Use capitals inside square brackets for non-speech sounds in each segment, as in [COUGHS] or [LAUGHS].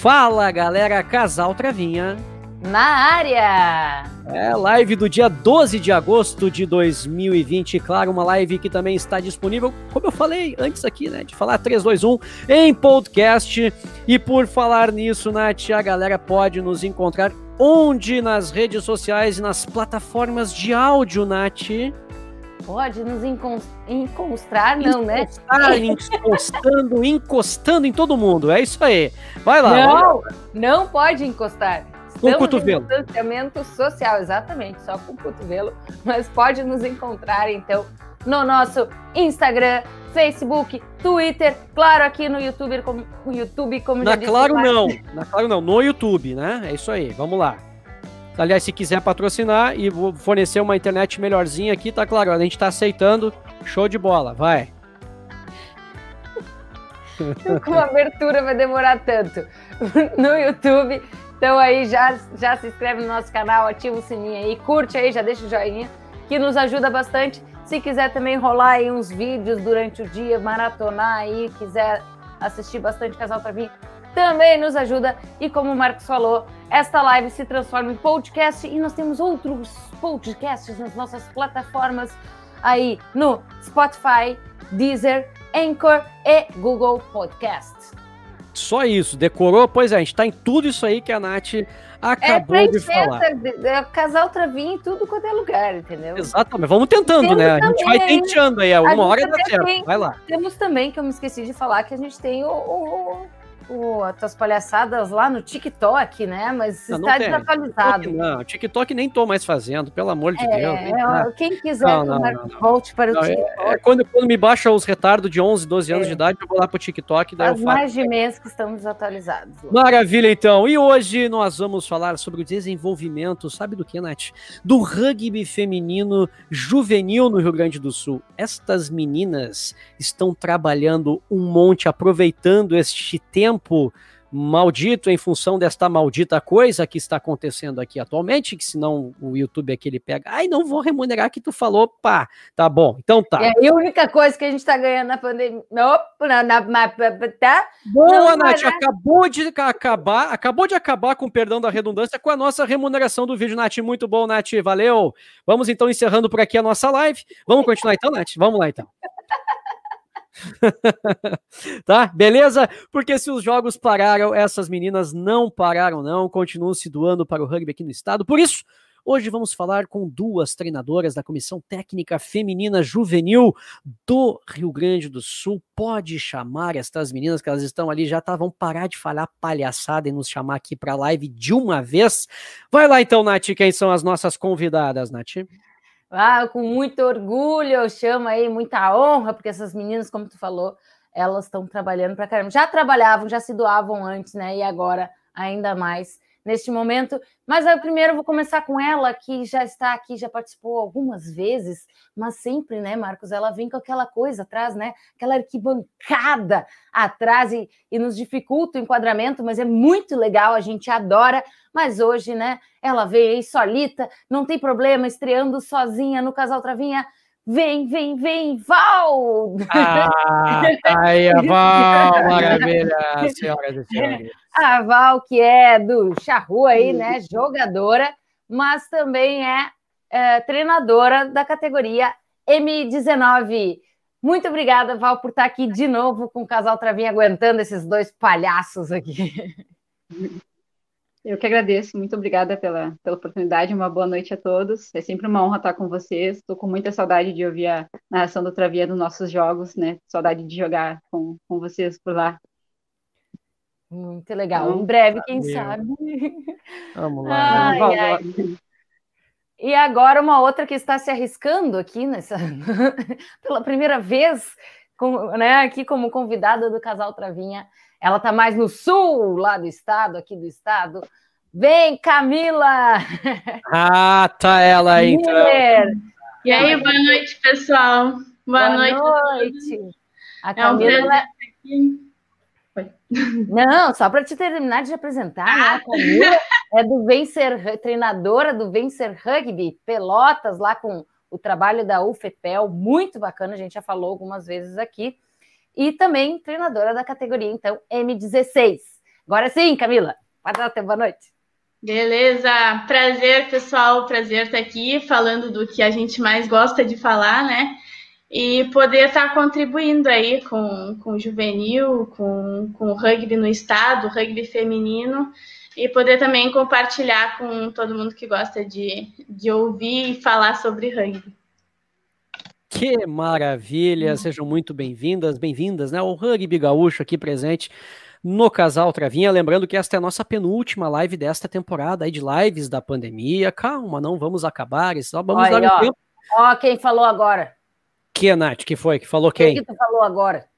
Fala galera, Casal Travinha. Na área! É, live do dia 12 de agosto de 2020. Claro, uma live que também está disponível, como eu falei antes aqui, né? De falar 321 em podcast. E por falar nisso, Nath, a galera pode nos encontrar onde? Nas redes sociais e nas plataformas de áudio, Nath. Pode nos encostar, não, né? Encostar, encostando, [LAUGHS] encostando em todo mundo. É isso aí. Vai lá. Não, não pode encostar. Com o cotovelo. distanciamento social, exatamente, só com o cotovelo. Mas pode nos encontrar, então, no nosso Instagram, Facebook, Twitter, claro, aqui no YouTube, como, YouTube, como Na já disse. Claro não, na Claro não, no YouTube, né? É isso aí, vamos lá. Aliás, se quiser patrocinar e fornecer uma internet melhorzinha aqui, tá claro, a gente tá aceitando. Show de bola, vai. [LAUGHS] Com abertura vai demorar tanto. [LAUGHS] No YouTube, então aí já, já se inscreve no nosso canal, ativa o sininho aí, curte aí, já deixa o joinha, que nos ajuda bastante. Se quiser também rolar aí uns vídeos durante o dia, maratonar aí, quiser assistir bastante Casal Travinho, também nos ajuda. E como o Marcos falou, esta live se transforma em podcast e nós temos outros podcasts nas nossas plataformas aí no Spotify, Deezer, Anchor e Google Podcasts. Só isso, decorou? Pois é, a gente tá em tudo isso aí que a Nath acabou é, de falar. É, casal travinho em tudo quanto é lugar, entendeu? Exatamente, vamos tentando, Temos né? A gente vai também, tentando aí, uma hora dá certo. Vai lá. Temos também, que eu me esqueci de falar, que a gente tem o, o, o- as tuas palhaçadas lá no TikTok, né? Mas Não, não está tem. desatualizado. TikTok Não, TikTok nem tô mais fazendo, pelo amor de Deus. É, dá. ó, quem quiser Não, não, o não, não. volte para o Não, TikTok, É quando, quando me baixa os retardos de 11, 12 anos É. de idade, eu vou lá pro TikTok, daí faz mais de mês que estamos desatualizados. Maravilha, então. E hoje nós vamos falar sobre o desenvolvimento, sabe do que, Nath? Do rugby feminino juvenil no Rio Grande do Sul. Estas meninas estão trabalhando um monte, aproveitando este tempo maldito em função desta maldita coisa que está acontecendo aqui atualmente, que senão o YouTube aqui ele pega, ai, não vou remunerar que tu falou, pá, tá bom, então tá. E aí a única coisa que a gente está ganhando na pandemia. Opa, na, na, na- tá? Boa, Não, Nath, é- acabou de ca- acabar, acabou de acabar com perdão da redundância com a nossa remuneração do vídeo, Nath. Muito bom, Nath, valeu. Vamos então encerrando por aqui a nossa live. Vamos continuar então, Nath? Vamos lá então. [LAUGHS] tá? Beleza? Porque se os jogos pararam, essas meninas não pararam não, continuam se doando para o rugby aqui no estado. Por isso, Hoje vamos falar com duas treinadoras da Comissão Técnica Feminina Juvenil do Rio Grande do Sul. Pode chamar estas meninas que elas estão ali, já tá, vão parar de falar palhaçada e nos chamar aqui para a live de uma vez. Vai lá então, Nath, quem são as nossas convidadas, Nath? Ah, com muito orgulho, eu chamo aí, muita honra, porque essas meninas, como tu falou, elas estão trabalhando para caramba. Já trabalhavam, já se doavam antes, né? E agora ainda mais neste momento. Mas eu primeiro vou começar com ela, que já está aqui, já participou algumas vezes, mas sempre, né, Marcos? Ela vem com aquela coisa atrás, né? Aquela arquibancada atrás e, e nos dificulta o enquadramento, mas é muito legal, a gente adora. Mas hoje, né, ela veio aí solita, não tem problema, estreando sozinha no Casal Travinha. Vem, vem, vem, Val! Ah, aí, a Val, maravilha, senhoras e senhores. A Val, que é do Charru aí, né? Jogadora, mas também é, é, treinadora da categoria M19. Muito obrigada, Val, por estar aqui de novo com o Casal Travinha, aguentando esses dois palhaços aqui. [LAUGHS] Eu que agradeço, muito obrigada pela, pela oportunidade, uma boa noite a todos. É sempre uma honra estar com vocês. Estou com muita saudade de ouvir a narração do Travia dos nossos jogos, né? Saudade de jogar com, com vocês por lá. Muito legal. Então, Em breve, quem valeu. sabe. Vamos lá. Ai, Vamos, ai. vamos. E agora uma outra que está se arriscando aqui nessa [LAUGHS] pela primeira vez, com, né, aqui como convidada do Casal Travinha. Ela está mais no sul lá do estado, aqui do estado. Vem, Camila! [LAUGHS] Ah, tá ela aí, então. E aí, boa noite, pessoal. Boa, noite. noite. A É um Camila. prazer estar aqui. [LAUGHS] Não, só para te terminar de apresentar, né? A Camila é do Vencer, treinadora do Vencer Rugby, Pelotas, lá com o trabalho da UFEPEL, muito bacana, a gente já falou algumas vezes aqui. E também treinadora da categoria, então, M16. Agora sim, Camila, pode dar boa noite. Beleza, prazer, pessoal, prazer estar aqui falando do que a gente mais gosta de falar, né? E poder estar contribuindo aí com, com o juvenil, com, com o rugby no estado, o rugby feminino, e poder também compartilhar com todo mundo que gosta de, de ouvir e falar sobre rugby. Que maravilha! Sejam muito bem-vindas, bem-vindas, né? O Rugby Gaúcho aqui presente no Casal Travinha. Lembrando que esta é a nossa penúltima live desta temporada aí de lives da pandemia. Calma, não vamos acabar, só vamos Olha, dar um ó, tempo. Ó, quem falou agora? Que, Nath? Que foi? Que falou quem? O que, que tu falou agora?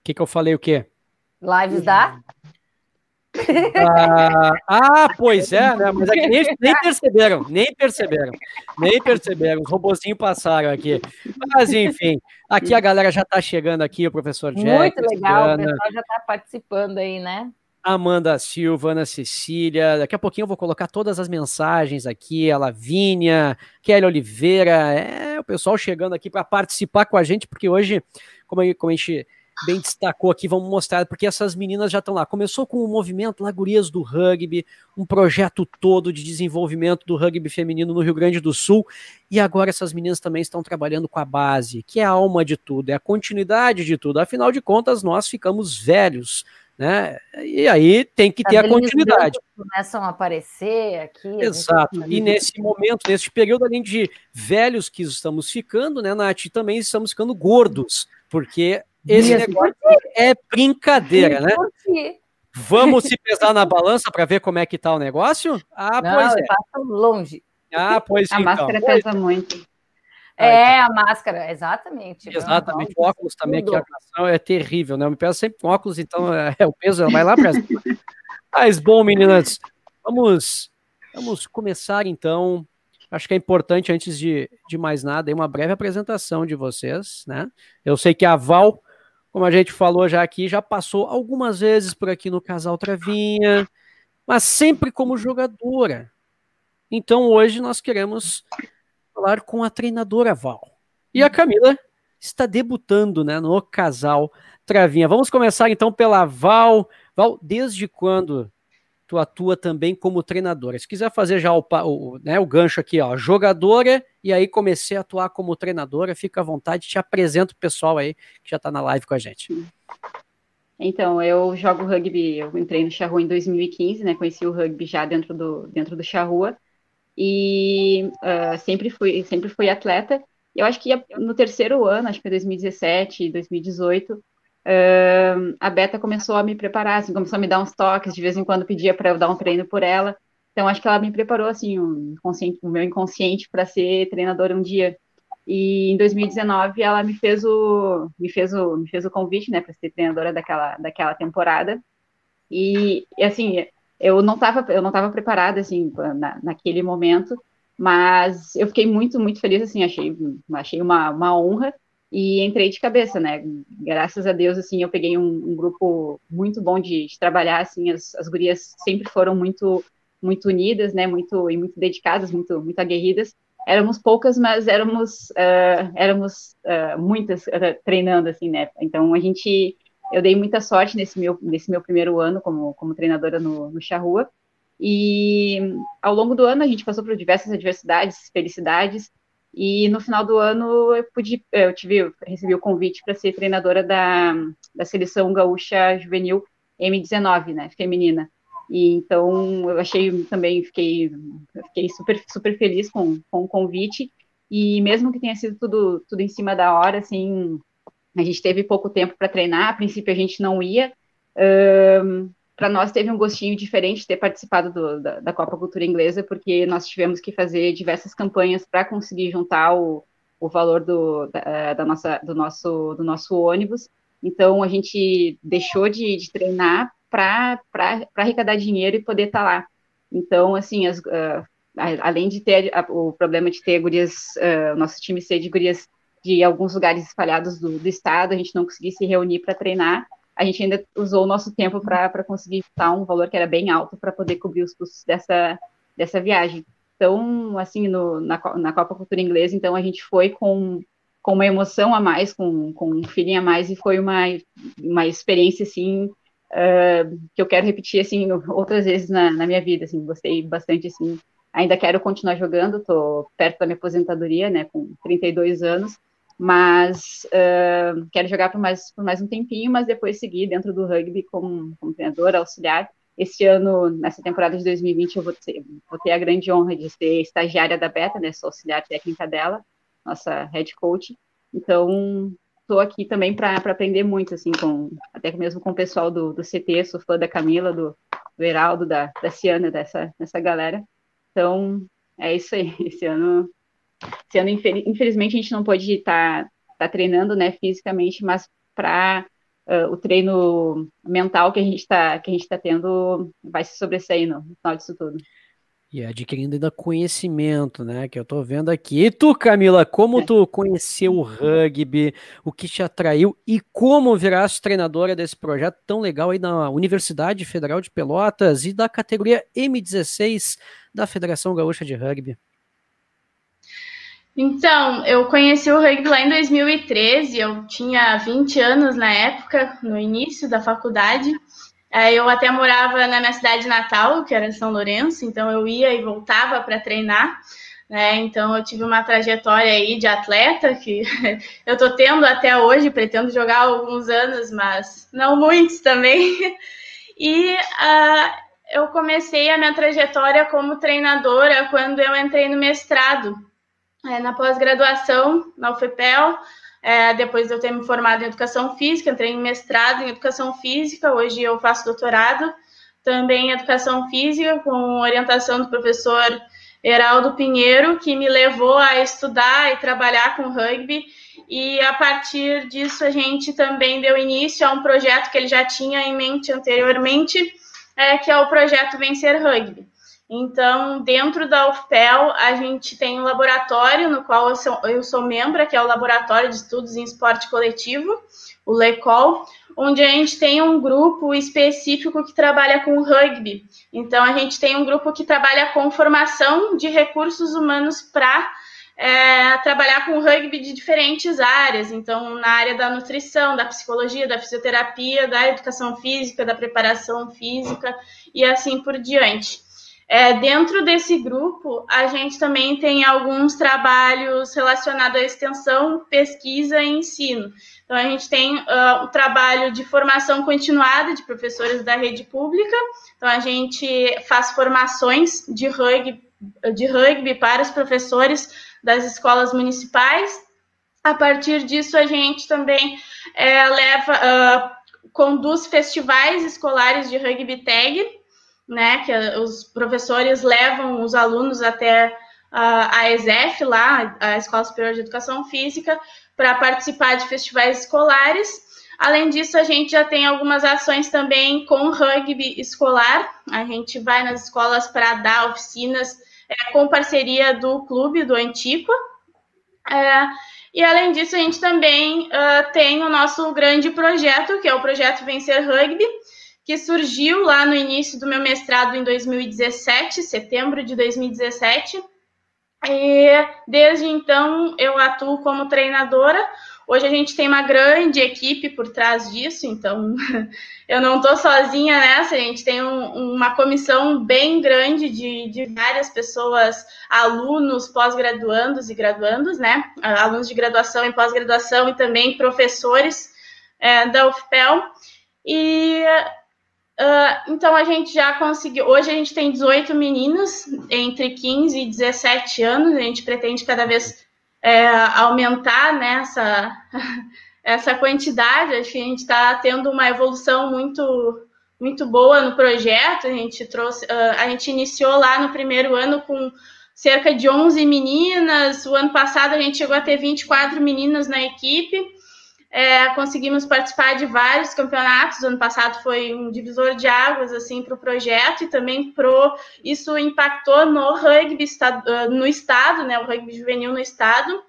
O que, que eu falei o quê? Lives da? Ah, ah, pois é, né? Mas aqui nem, nem, perceberam, nem perceberam, nem perceberam. Os robozinhos passaram aqui. Mas enfim, aqui a galera já está chegando aqui, o professor Jack. Muito legal, Ana, o pessoal já está participando aí, né? Amanda Silva, Ana Cecília. Daqui a pouquinho eu vou colocar todas as mensagens aqui. A Lavínia, Kelly Oliveira. É, o pessoal chegando aqui para participar com a gente, porque hoje, como a gente bem destacou aqui, vamos mostrar, porque essas meninas já estão lá. Começou com o movimento Lagurias do Rugby, um projeto todo de desenvolvimento do rugby feminino no Rio Grande do Sul, e agora essas meninas também estão trabalhando com a base, que é a alma de tudo, é a continuidade de tudo. Afinal de contas, nós ficamos velhos. Né? E aí tem que ter a continuidade. Começam a aparecer aqui. Exato. E nesse momento, nesse período, além de velhos que estamos ficando, né, Nath, também estamos ficando gordos, porque esse negócio é brincadeira, né? Vamos se pesar na balança para ver como é que tá o negócio? Ah, Não, pois é. longe. Ah, pois A então. máscara pesa muito. É, a máscara, exatamente. Exatamente, o óculos também, que a atração é terrível, né? Eu me peço sempre com óculos, então é, é o peso, vai lá para [LAUGHS] Mas bom, meninas, vamos, vamos começar então Acho que é importante, antes de, de mais nada, uma breve apresentação de vocês, né? Eu sei que a Val como a gente falou já aqui, já passou algumas vezes por aqui no Casal Travinha, mas sempre como jogadora. Então hoje nós queremos falar com a treinadora Val. E a Camila está debutando né, no Casal Travinha. Vamos começar então pela Val. Val, desde quando tu atua também como treinadora. Se quiser fazer já o, o, né, o gancho aqui, ó, jogadora, e aí comecei a atuar como treinadora, fica à vontade, te apresento o pessoal aí que já está na live com a gente. Então, eu jogo rugby, eu entrei no Charrua em 2015, né, conheci o rugby já dentro do, dentro do Charrua, e uh, sempre, fui, sempre fui atleta, eu acho que no terceiro ano, acho que foi 2017, 2018, uh, a Beta começou a me preparar, assim, começou a me dar uns toques, de vez em quando pedia para eu dar um treino por ela. Então, acho que ela me preparou, assim, o meu inconsciente para ser treinadora um dia. E em 2019 ela me fez o me fez o me fez o convite, né, para ser treinadora daquela daquela temporada. E, e assim, eu não estava eu não estava preparada assim na, naquele momento, mas eu fiquei muito muito feliz assim, achei achei uma, uma honra e entrei de cabeça, né? Graças a Deus, assim, eu peguei um, um grupo muito bom de, de trabalhar, assim, as, as gurias sempre foram muito muito unidas, né? Muito e muito dedicadas, muito muito aguerridas. Éramos poucas, mas éramos uh, éramos uh, muitas uh, treinando, assim, né? Então a gente eu dei muita sorte nesse meu nesse meu primeiro ano como como treinadora no, no Charrua. E ao longo do ano a gente passou por diversas adversidades, felicidades, e no final do ano eu pude, eu tive, eu recebi o convite para ser treinadora da, da seleção gaúcha juvenil M19, né, feminina. E então eu achei também fiquei fiquei super super feliz com, com o convite e mesmo que tenha sido tudo tudo em cima da hora, assim, a gente teve pouco tempo para treinar. A princípio a gente não ia. Um, para nós teve um gostinho diferente ter participado do, da, da, Copa Cultura Inglesa, porque nós tivemos que fazer diversas campanhas para conseguir juntar o, o valor do, da, da, nossa, do, nosso, do nosso ônibus. Então, a gente deixou de, de treinar para arrecadar dinheiro e poder estar tá lá. Então, assim, as, uh, além de ter o problema de ter gurias, uh, nosso time ser de gurias de alguns lugares espalhados do, do estado, a gente não conseguia se reunir para treinar, a gente ainda usou o nosso tempo para conseguir estar um valor que era bem alto para poder cobrir os custos dessa, dessa viagem. Então, assim, no, na, na Copa Cultura Inglesa, então a gente foi com, com uma emoção a mais, com, com um feeling a mais, e foi uma, uma experiência, assim, uh, que eu quero repetir, assim, outras vezes na, na minha vida, assim, gostei bastante, assim, ainda quero continuar jogando, estou perto da minha aposentadoria, né, com 32 anos, mas uh, quero jogar por mais, por mais um tempinho, mas depois seguir dentro do rugby como, como treinador, auxiliar. Este ano, nessa temporada de 2020, eu vou ter, vou ter a grande honra de ser estagiária da Beta, né, sou auxiliar técnica dela, nossa head coach, então estou aqui também para aprender muito, assim, com, até mesmo com o pessoal do, do CT, sou fã da Camila, do, do Heraldo, da, da Ciana, dessa, dessa galera, então é isso aí, [LAUGHS] esse ano ano, infelizmente, a gente não pode estar tá, tá treinando, né, fisicamente, mas para uh, ah, o treino mental que a gente está que a gente tá tendo vai se sobressair no final disso tudo. E adquirindo ainda conhecimento, né? Que eu tô vendo aqui. E tu, Camila, como é. tu conheceu o rugby, o que te atraiu e como viraste treinadora desse projeto tão legal aí na Universidade Federal de Pelotas e da categoria M16 da Federação Gaúcha de Rugby? Então, eu conheci o rugby lá em 2013, eu tinha 20 anos na época, no início da faculdade. É, eu até morava na minha cidade natal, que era São Lourenço, então eu ia e voltava para treinar. Né? Então eu tive uma trajetória aí de atleta que [LAUGHS] eu tô tendo até hoje, pretendo jogar alguns anos, mas não muitos também. [LAUGHS] E uh, eu comecei a minha trajetória como treinadora quando eu entrei no mestrado é, na pós-graduação, na UFPEL, é, depois de eu ter me formado em Educação Física, entrei em mestrado em Educação Física, hoje eu faço doutorado também em Educação Física, com orientação do professor Heraldo Pinheiro, que me levou a estudar e trabalhar com rugby, e a partir disso a gente também deu início a um projeto que ele já tinha em mente anteriormente, é, que é o projeto Vencer Rugby. Então, dentro da UFPEL, a gente tem um laboratório no qual eu sou, eu sou membro, que é o Laboratório de Estudos em Esporte Coletivo, o LECOL, onde a gente tem um grupo específico que trabalha com rugby. Então, a gente tem um grupo que trabalha com formação de recursos humanos para é, trabalhar com rugby de diferentes áreas. Então, na área da nutrição, da psicologia, da fisioterapia, da educação física, da preparação física e assim por diante. É, dentro desse grupo, a gente também tem alguns trabalhos relacionados à extensão, pesquisa e ensino. Então, a gente tem uh, o trabalho de formação continuada de professores da rede pública. Então, a gente faz formações de rugby, de rugby para os professores das escolas municipais. A partir disso, a gente também é, leva, uh, conduz festivais escolares de rugby tag né, que os professores levam os alunos até a ESEF, lá, a Escola Superior de Educação Física, para participar de festivais escolares. Além disso, a gente já tem algumas ações também com rugby escolar. A gente vai nas escolas para dar oficinas é, com parceria do clube, do Antiqua. É, e além disso, a gente também uh, tem o nosso grande projeto, que é o projeto Vencer Rugby, que surgiu lá no início do meu mestrado em 2017, setembro de 2017. E desde então eu atuo como treinadora. Hoje a gente tem uma grande equipe por trás disso, então [LAUGHS] eu não estou sozinha nessa, a gente tem um, uma comissão bem grande de, de várias pessoas, alunos, pós-graduandos e graduandos, né? Alunos de graduação e pós-graduação e também professores é, da UFPEL. E Uh, então a gente já conseguiu. Hoje a gente tem 18 meninos entre 15 e 17 anos. A gente pretende cada vez é, aumentar né, essa, [LAUGHS] essa quantidade. Acho que a gente está tendo uma evolução muito muito boa no projeto. A gente trouxe, uh, a gente iniciou lá no primeiro ano com cerca de 11 meninas. O ano passado a gente chegou a ter 24 meninas na equipe. É, conseguimos participar de vários campeonatos. Ano passado foi um divisor de águas assim para o projeto e também pro isso impactou no rugby no estado, né? O rugby juvenil no estado.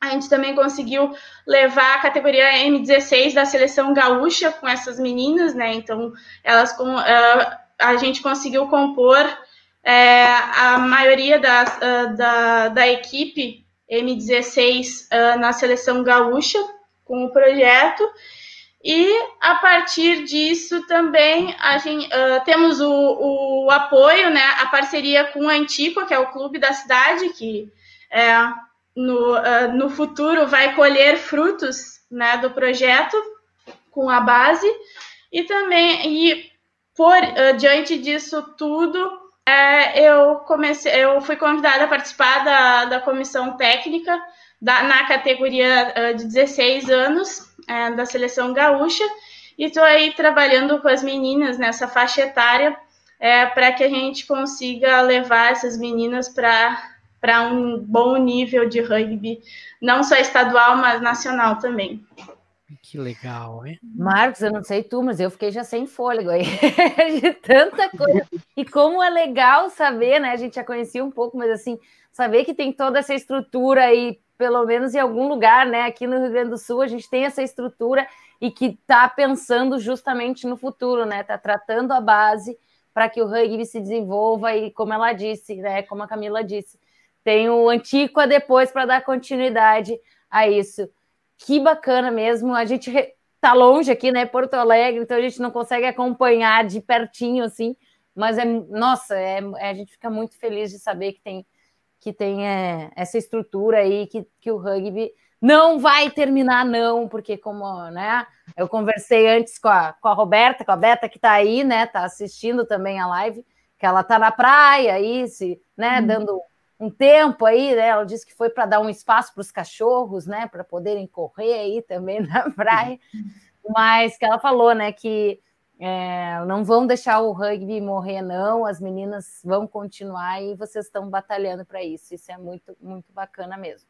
A gente também conseguiu levar a categoria M16 da seleção gaúcha com essas meninas, né? Então elas com a gente conseguiu compor é, a maioria da, da equipe M16 uh, na seleção gaúcha com o projeto. E a partir disso também gente, uh, temos o, o, apoio, né, a parceria com a Antico, que é o clube da cidade, que é, no, uh, no futuro vai colher frutos né, do projeto com a base. E também, e por uh, diante disso tudo, é, eu comecei, eu fui convidada a participar da, da comissão técnica da, na categoria uh, de 16 anos é, da seleção gaúcha e estou aí trabalhando com as meninas nessa faixa etária é, para que a gente consiga levar essas meninas para um bom nível de rugby, não só estadual, mas nacional também. Que legal, hein? Marcos, eu não sei tu, mas eu fiquei já sem fôlego aí, [LAUGHS] de tanta coisa. E como é legal saber, né? A gente já conhecia um pouco, mas assim, saber que tem toda essa estrutura aí pelo menos em algum lugar, né? Aqui no Rio Grande do Sul, a gente tem essa estrutura e que está pensando justamente no futuro, né? Está tratando a base para que o rugby se desenvolva e, como ela disse, né? Como a Camila disse, tem o Antiqua depois para dar continuidade a isso. Que bacana mesmo. A gente está longe aqui, né? Porto Alegre, então a gente não consegue acompanhar de pertinho assim, mas é nossa, é, é a gente fica muito feliz de saber que tem que tem é, essa estrutura aí, que, que o rugby não vai terminar, não, porque como, né, eu conversei antes com a, com a Roberta, com a Beta, que está aí, né, tá assistindo também a live, que ela tá na praia aí, se, né, uhum. dando um tempo aí, né, ela disse que foi para dar um espaço para os cachorros, né, para poderem correr aí também [LAUGHS] na praia, uhum. mas que ela falou, né, que é, não vão deixar o rugby morrer, não. As meninas vão continuar e vocês estão batalhando para isso. Isso é muito, muito bacana mesmo.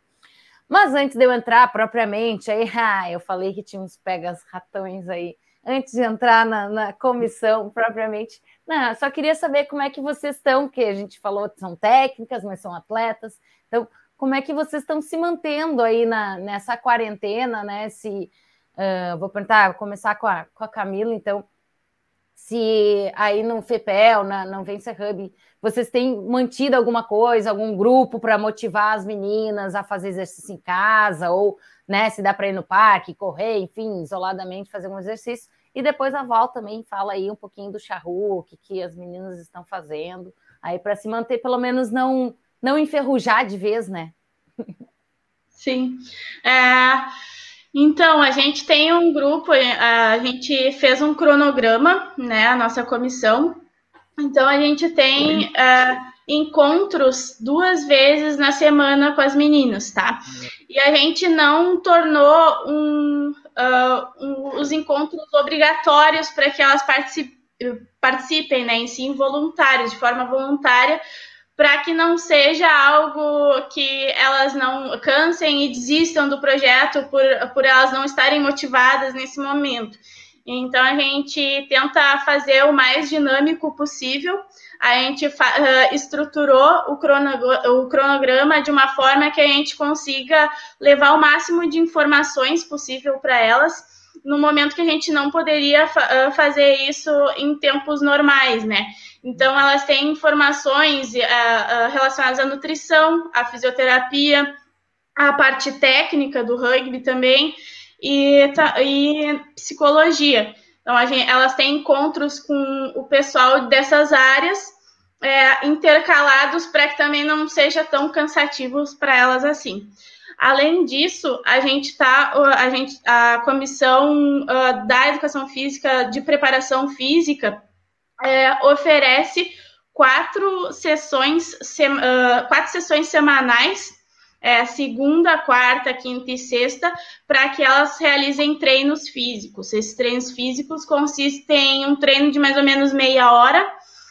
Mas antes de eu entrar propriamente, aí, [LAUGHS] ah, eu falei que tinha uns pegas ratões aí. Antes de entrar na, na comissão [LAUGHS] propriamente, não, só queria saber como é que vocês estão, que a gente falou que são técnicas, mas são atletas. Então, como é que vocês estão se mantendo aí na, nessa quarentena, né? Se uh, vou perguntar, começar com a, com a Camila, então se aí no FEPEL, na, no Vencer Hub, vocês têm mantido alguma coisa, algum grupo para motivar as meninas a fazer exercício em casa, ou né, se dá para ir no parque, correr, enfim, isoladamente fazer um exercício. E depois a Val também fala aí um pouquinho do charru, o que, que as meninas estão fazendo, aí para se manter, pelo menos não, não enferrujar de vez, né? Sim. É... Então, a gente tem um grupo, é, a gente fez um cronograma, né, a nossa comissão. Então, a gente tem uh, encontros duas vezes na semana com as meninas, tá? E a gente não tornou um, uh, um, os encontros obrigatórios para que elas participem, participem, né, em si, voluntários, de forma voluntária, para que não seja algo que elas não cansem e desistam do projeto por, por elas não estarem motivadas nesse momento. Então a gente tenta fazer o mais dinâmico possível. A gente uh, estruturou o, o cronograma de uma forma que a gente consiga levar o máximo de informações possível para elas no momento que a gente não poderia fa uh, fazer isso em tempos normais, né? Então, elas têm informações uh, relacionadas à nutrição, à fisioterapia, à parte técnica do rugby também e, e psicologia. Então, gente, elas têm encontros com o pessoal dessas áreas é, intercalados para que também não seja tão cansativos para elas assim. Além disso, a gente tá, a gente, a comissão uh, da educação física de preparação física é, oferece quatro sessões, uh, quatro sessões semanais, é, segunda, quarta, quinta e sexta, para que elas realizem treinos físicos. Esses treinos físicos consistem em um treino de mais ou menos meia hora,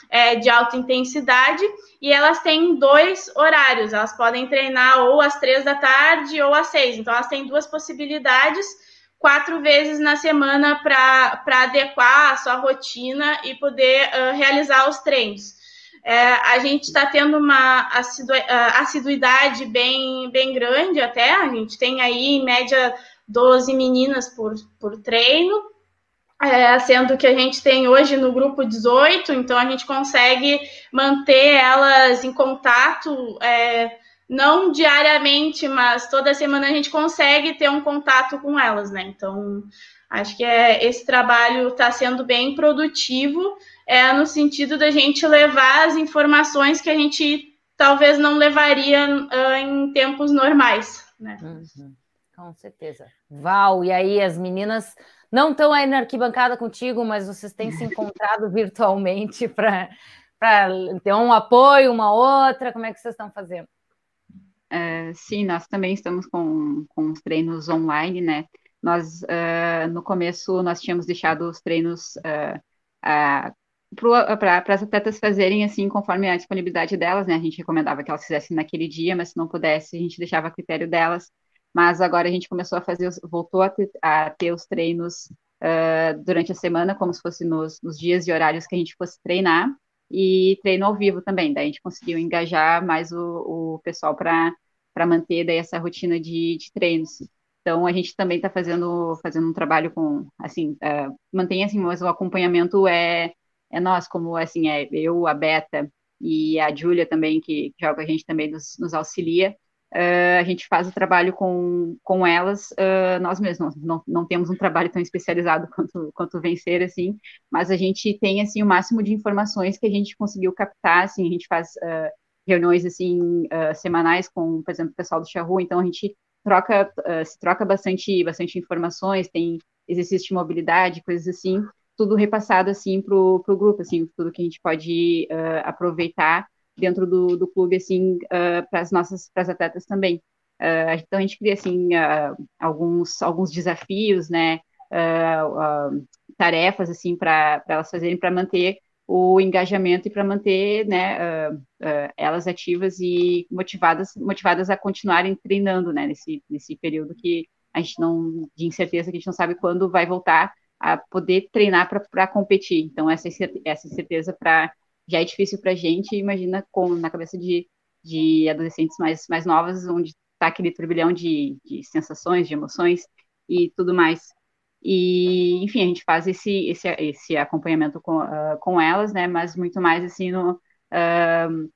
é, de alta intensidade, e elas têm dois horários. Elas podem treinar ou às três da tarde ou às seis. Então, elas têm duas possibilidades quatro vezes na semana para adequar a sua rotina e poder uh, realizar os treinos. É, a gente está tendo uma assidu assiduidade bem, bem grande até, a gente tem aí em média 12 meninas por, por treino, é, sendo que a gente tem hoje no grupo 18, então a gente consegue manter elas em contato. É, não diariamente, mas toda semana a gente consegue ter um contato com elas, né? Então, Acho que é, esse trabalho está sendo bem produtivo, é, no sentido da gente levar as informações que a gente talvez não levaria uh, em tempos normais. Né? Uhum, com certeza. Val, e aí as meninas não estão aí na arquibancada contigo, mas vocês têm se encontrado [LAUGHS] virtualmente para ter um apoio, uma outra? Como é que vocês estão fazendo? Uh, sim, nós também estamos com, com os treinos online, né? Nós, uh, no começo, nós tínhamos deixado os treinos uh, para as atletas fazerem assim, conforme a disponibilidade delas, né? A gente recomendava que elas fizessem naquele dia, mas se não pudesse, a gente deixava a critério delas. Mas agora a gente começou a fazer, voltou a ter, a ter os treinos durante a semana, como se fosse nos, nos dias e horários que a gente fosse treinar e treino ao vivo também. Daí a gente conseguiu engajar mais o, o pessoal para manter daí essa rotina de, de treinos. Então a gente também está fazendo fazendo um trabalho com assim uh, mantém assim, mas o acompanhamento é é nós como assim é eu a Beta e a Júlia também que joga a gente também nos, nos auxilia uh, a gente faz o trabalho com, com elas uh, nós mesmos. Não, não, temos um trabalho tão especializado [LAUGHS] quanto, quanto vencer, assim, mas a gente tem, assim, o máximo de informações que a gente conseguiu captar, assim, a gente faz uh, reuniões, assim, semanais com, por exemplo, o pessoal do Charru, então a gente troca, se troca bastante, bastante informações, tem exercício de mobilidade, coisas assim, tudo repassado, assim, para o grupo, assim, tudo que a gente pode aproveitar dentro do, do clube, assim, uh, para as nossas, para as atletas também. Uh, então, a gente cria, assim, uh, alguns, alguns desafios, né, tarefas, assim, para elas fazerem, para manter o engajamento e para manter, né, elas ativas e motivadas, motivadas a continuarem treinando, né, nesse, nesse período que a gente não, de incerteza, que a gente não sabe quando vai voltar a poder treinar para competir. Então, essa, essa incerteza para já é difícil para a gente, imagina com, na cabeça de, de adolescentes mais, mais novas, onde está aquele turbilhão de, de sensações, de emoções e tudo mais. E, enfim, a gente faz esse, esse, esse acompanhamento com, uh, com elas, né, mas muito mais, assim, no, uh,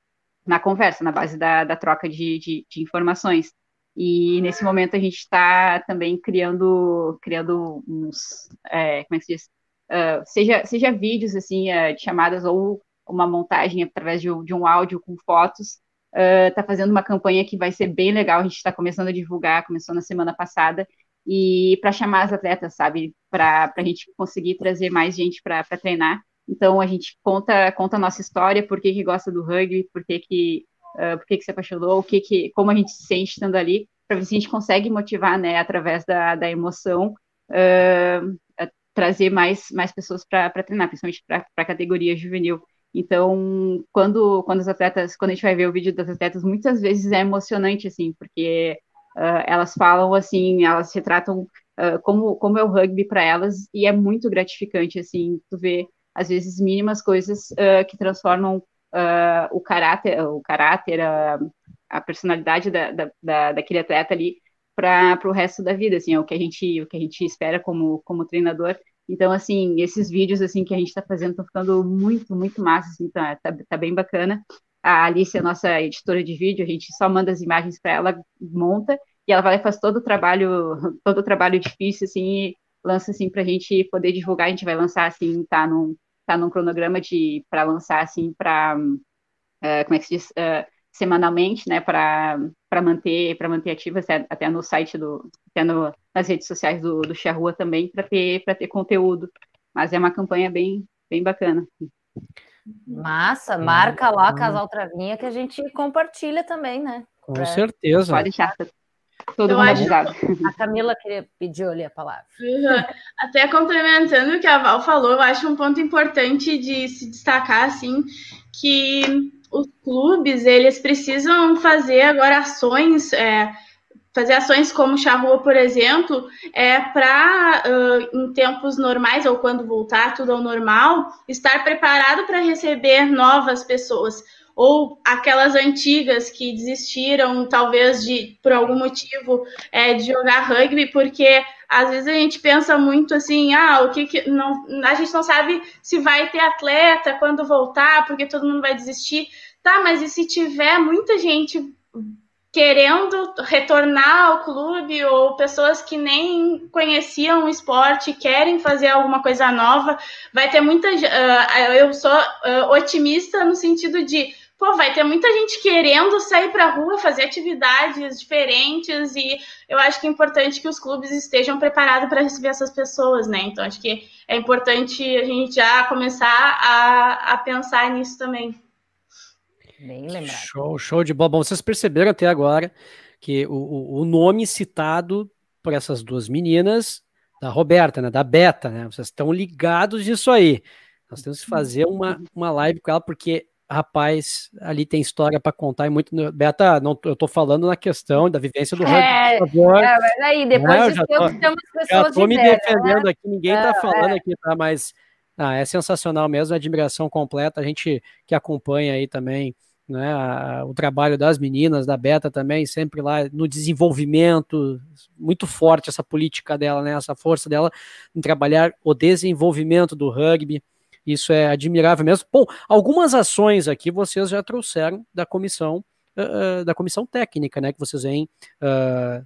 na conversa, na base da, da troca de, de, de informações. E nesse momento a gente está também criando, criando uns, é, como é que se diz? Uh, seja, seja vídeos, assim, uh, de chamadas ou uma montagem através de, de um áudio com fotos. Está uh, fazendo uma campanha que vai ser bem legal. A gente está começando a divulgar, começou na semana passada, e para chamar as atletas, sabe? Para a gente conseguir trazer mais gente para treinar. Então a gente conta conta a nossa história, por que, que gosta do rugby, por que, que, uh, por que, que se apaixonou, o que, que, como a gente se sente estando ali, para ver se a gente consegue motivar, né, através da, da emoção, uh, trazer mais, mais pessoas para treinar, principalmente para a categoria juvenil. Então, quando, quando as atletas, quando a gente vai ver o vídeo das atletas, muitas vezes é emocionante, assim, porque uh, elas falam, assim, elas retratam uh, como, como é o rugby para elas, e é muito gratificante, assim, tu ver, às vezes, mínimas coisas uh, que transformam o caráter, o caráter, a, a personalidade da, da, da, daquele atleta ali para o resto da vida, assim, é o que a gente, o que a gente espera como, como treinador, então, assim, esses vídeos assim que a gente está fazendo estão ficando muito, muito massa, assim, tá, tá, tá, bem bacana. A Alice, a nossa editora de vídeo, a gente só manda as imagens para ela, monta, e ela vai e faz todo o trabalho, [LAUGHS] todo o trabalho difícil, assim, e lança, assim, para a gente poder divulgar, a gente vai lançar, assim, tá num, tá num cronograma de, para lançar, assim, para, uh, eh, como é que se diz, uh, semanalmente, né, para manter para manter ativa até, até, no site do até no, nas redes sociais do, do Rua também para ter para ter conteúdo. Mas é uma campanha bem bem bacana. Massa, marca lá Casal Travinha que a gente compartilha também, né? Com pra... certeza. Pode deixar. Todo Eu mundo acho... avisado. A Camila queria pedir ali a palavra. Uhum. Até complementando o que a Val falou, eu acho um ponto importante de se destacar, assim, que os clubes eles precisam fazer agora ações, é, fazer ações como Charrua, por exemplo, é, para uh, em tempos normais ou quando voltar tudo ao normal, estar preparado para receber novas pessoas ou aquelas antigas que desistiram, talvez de por algum motivo é, de jogar rugby, porque às vezes a gente pensa muito assim, ah, o que, que não, a gente não sabe se vai ter atleta quando voltar, porque todo mundo vai desistir. Tá, mas e se tiver muita gente querendo retornar ao clube ou pessoas que nem conheciam o esporte querem fazer alguma coisa nova. Vai ter muita. Uh, eu sou uh, otimista no sentido de. Pô, vai ter muita gente querendo sair para a rua, fazer atividades diferentes, e eu acho que é importante que os clubes estejam preparados para receber essas pessoas, né? Então, acho que é importante a gente já começar a, a pensar nisso também. Bem lembrado. Show, show de bola. Bom, vocês perceberam até agora que o, o nome citado por essas duas meninas, da Roberta, né, da Beta, né? Vocês estão ligados nisso aí. Nós temos que fazer uma, uma live com ela, porque, rapaz, ali tem história para contar e muito. Beta, não, eu tô falando na questão da vivência do é, rugby, por favor. É, mas aí, depois é, já tô, já tô me defendendo né? aqui, ninguém tá é, falando é. aqui, tá? Mas ah, é sensacional mesmo, admiração completa. A gente que acompanha aí também né, a, o trabalho das meninas, da Beta também, sempre lá no desenvolvimento, muito forte essa política dela, né, essa força dela em trabalhar o desenvolvimento do rugby, isso é admirável mesmo. Bom, algumas ações aqui vocês já trouxeram da comissão, uh, da comissão técnica, né, que vocês vêm uh,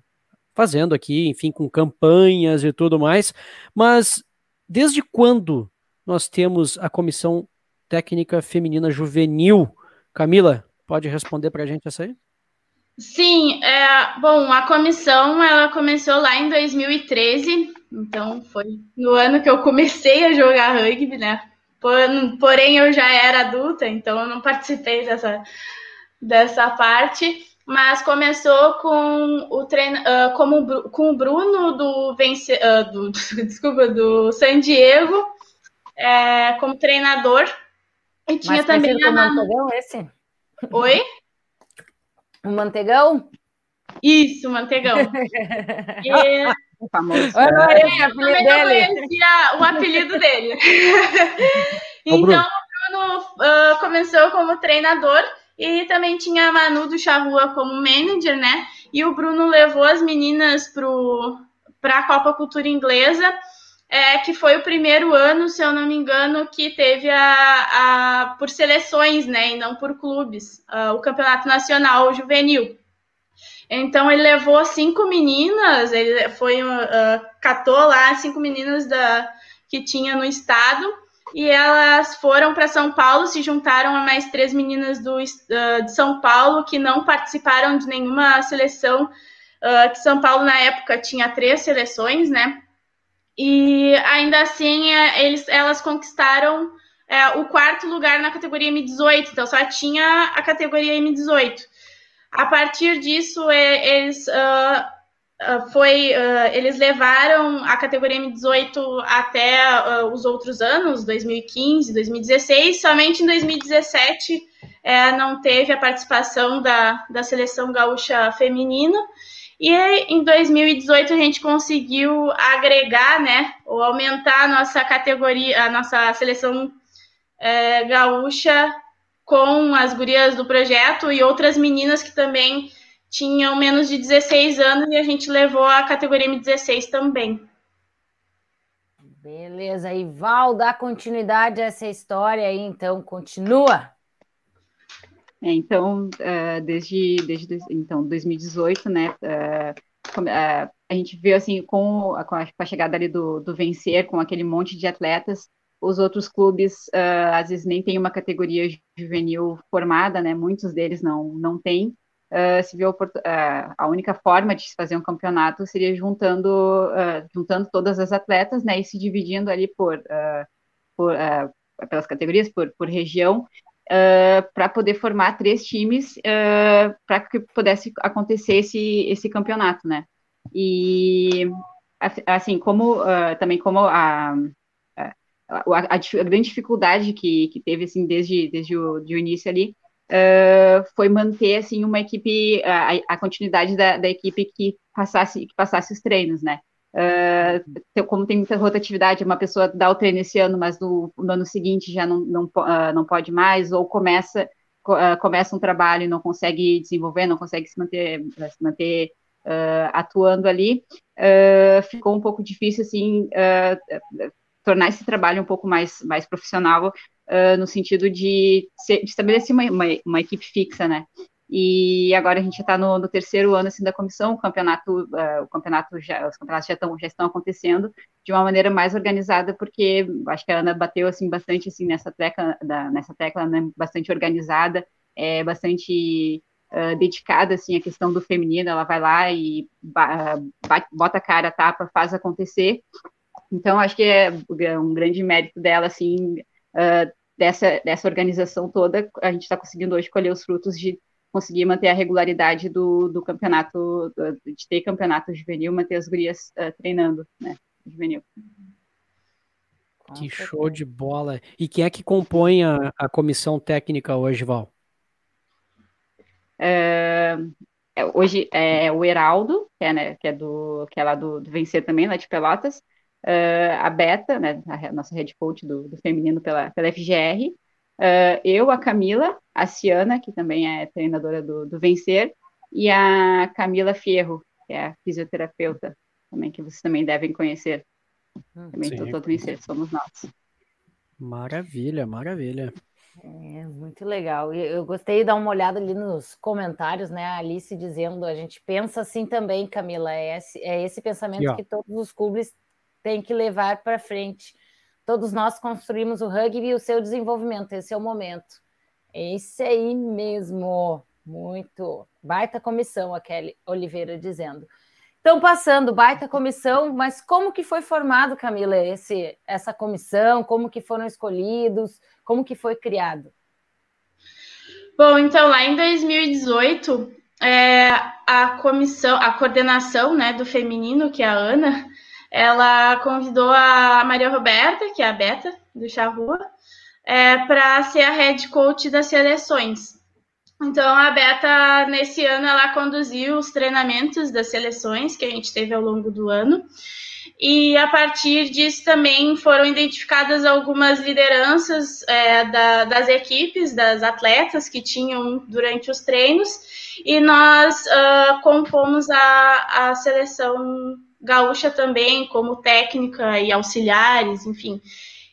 fazendo aqui, enfim, com campanhas e tudo mais, mas desde quando nós temos a comissão técnica feminina juvenil Camila, pode responder para a gente essa aí? Sim, é, bom, a comissão ela começou lá em 2013, então foi no ano que eu comecei a jogar rugby, né? Porém, eu já era adulta, então eu não participei dessa, dessa parte, mas começou com o treino, uh, como, com o Bruno do, Vence, uh, do, [LAUGHS] desculpa, do San Diego é, como treinador e tinha também a Mantegão, esse? Oi? O Mantegão? Isso, Mantegão. [LAUGHS] e... O famoso. É, é, também não conhecia o apelido dele. então, o Bruno uh, começou como treinador e também tinha a Manu do Charrua como manager, né? E o Bruno levou as meninas para a Copa Cultura Inglesa é, que foi o primeiro ano, se eu não me engano, que teve a, a por seleções, né, e não por clubes, uh, o campeonato nacional juvenil. Então ele levou cinco meninas, ele foi uh, catou lá cinco meninas da que tinha no estado e elas foram para São Paulo, se juntaram a mais três meninas do, uh, de São Paulo que não participaram de nenhuma seleção. Uh, que São Paulo na época tinha três seleções, né? E ainda assim, é, eles, elas conquistaram é, o quarto lugar na categoria M18, então só tinha a categoria M18. A partir disso, eles, uh, foi, uh, eles levaram a categoria M18 até os outros anos, 2015, 2016. Somente em 2017 é, não teve a participação da, da seleção gaúcha feminina. E em 2018 a gente conseguiu agregar, né, ou aumentar a nossa categoria, a nossa seleção é, gaúcha com as gurias do projeto e outras meninas que também tinham menos de 16 anos e a gente levou a categoria M16 também. Beleza, e Val, dá continuidade a essa história aí, então, continua. É, então, uh, desde, desde então, 2018, né, uh, uh, a gente viu, assim, com a, com a chegada ali do, do Vencer, com aquele monte de atletas, os outros clubes, às vezes, nem tem uma categoria juvenil formada, né, muitos deles não, não têm, se viu a única forma de se fazer um campeonato seria juntando, juntando todas as atletas, né, e se dividindo ali por, por pelas categorias, por, por região, uh, para poder formar três times uh, para que pudesse acontecer esse, esse campeonato, né? E assim, como uh, também como a, a, a, a, grande dificuldade que, que teve assim desde, desde o, de início ali uh, foi manter assim uma equipe a, a continuidade da, da, equipe que passasse que passasse os treinos, né? Uh, como tem muita rotatividade, uma pessoa dá o treino esse ano, mas no, no ano seguinte já não, não, uh, não pode mais, ou começa, começa um trabalho e não consegue desenvolver, não consegue se manter, se manter atuando ali, ficou um pouco difícil, assim, tornar esse trabalho um pouco mais, mais profissional, no sentido de, ser, de estabelecer uma, uma, uma, equipe fixa, né? E agora a gente está no, no, terceiro ano assim da comissão, o campeonato, uh, o campeonato já, os campeonatos já estão já estão acontecendo de uma maneira mais organizada, porque acho que a Ana bateu assim bastante assim nessa tecla, da, nessa tecla né, bastante organizada, é bastante uh, dedicada assim à questão do feminino. Ela vai lá e bota a cara, tapa, faz acontecer. Então acho que é um grande mérito dela assim uh, dessa, dessa organização toda, a gente está conseguindo hoje colher os frutos de conseguir manter a regularidade do, do campeonato, de ter campeonato juvenil, manter as gurias uh, treinando, né, juvenil. Que show de bola. E quem é que compõe a, a comissão técnica hoje, Val? É, é hoje é o Heraldo, que é, né, que é, do, que é lá do, do Vencer também, lá de Pelotas, uh, a Beta, né, a nossa head coach do, do feminino pela, pela FGR, Uh, eu, a Camila, a Ciana, que também é treinadora do, do Vencer, e a Camila Fierro, que é a fisioterapeuta, também, que vocês também devem conhecer. Hum, também Sim. todo Vencer, somos nós. Maravilha, maravilha. É, muito legal. Eu, eu gostei de dar uma olhada ali nos comentários, né? A Alice dizendo, a gente pensa assim também, Camila, é esse, é esse pensamento que todos os clubes têm que levar para frente Todos nós construímos o rugby e o seu desenvolvimento. Esse é o momento. Esse aí mesmo. Muito. Baita comissão, a Kelly Oliveira dizendo. Então, passando, baita comissão, mas como que foi formado, Camila, esse, essa comissão? Como que foram escolhidos? Como que foi criado? Bom, então, lá em 2018, é, a comissão, a coordenação né, do feminino, que é a Ana, ela convidou a Maria Roberta, que é a Beta do Charrua, é, para ser a head coach das seleções. Então, a Beta, nesse ano, ela conduziu os treinamentos das seleções que a gente teve ao longo do ano. E a partir disso também foram identificadas algumas lideranças é, da, das equipes, das atletas que tinham durante os treinos, e nós uh, compomos a, a seleção gaúcha também, como técnica e auxiliares, enfim.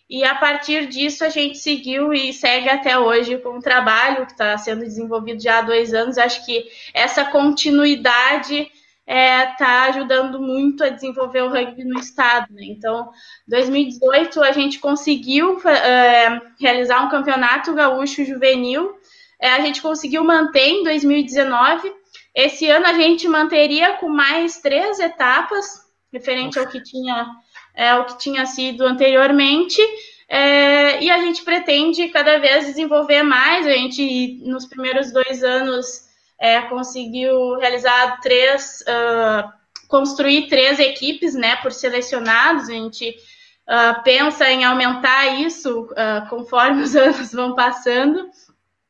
E a partir disso a gente seguiu e segue até hoje com o trabalho que está sendo desenvolvido já há dois anos. Acho que essa continuidade está é, tá ajudando muito a desenvolver o rugby no estado. Né? Então, 2018 a gente conseguiu é, realizar um campeonato gaúcho juvenil. É, a gente conseguiu manter em 2019 esse ano a gente manteria com mais três etapas, referente ao que tinha, é, ao que tinha sido anteriormente. É, e a gente pretende cada vez desenvolver mais. A gente, nos primeiros dois anos, é, conseguiu realizar três, uh, construir três equipes, né, por selecionados. A gente uh, pensa em aumentar isso uh, conforme os [LAUGHS] anos vão passando,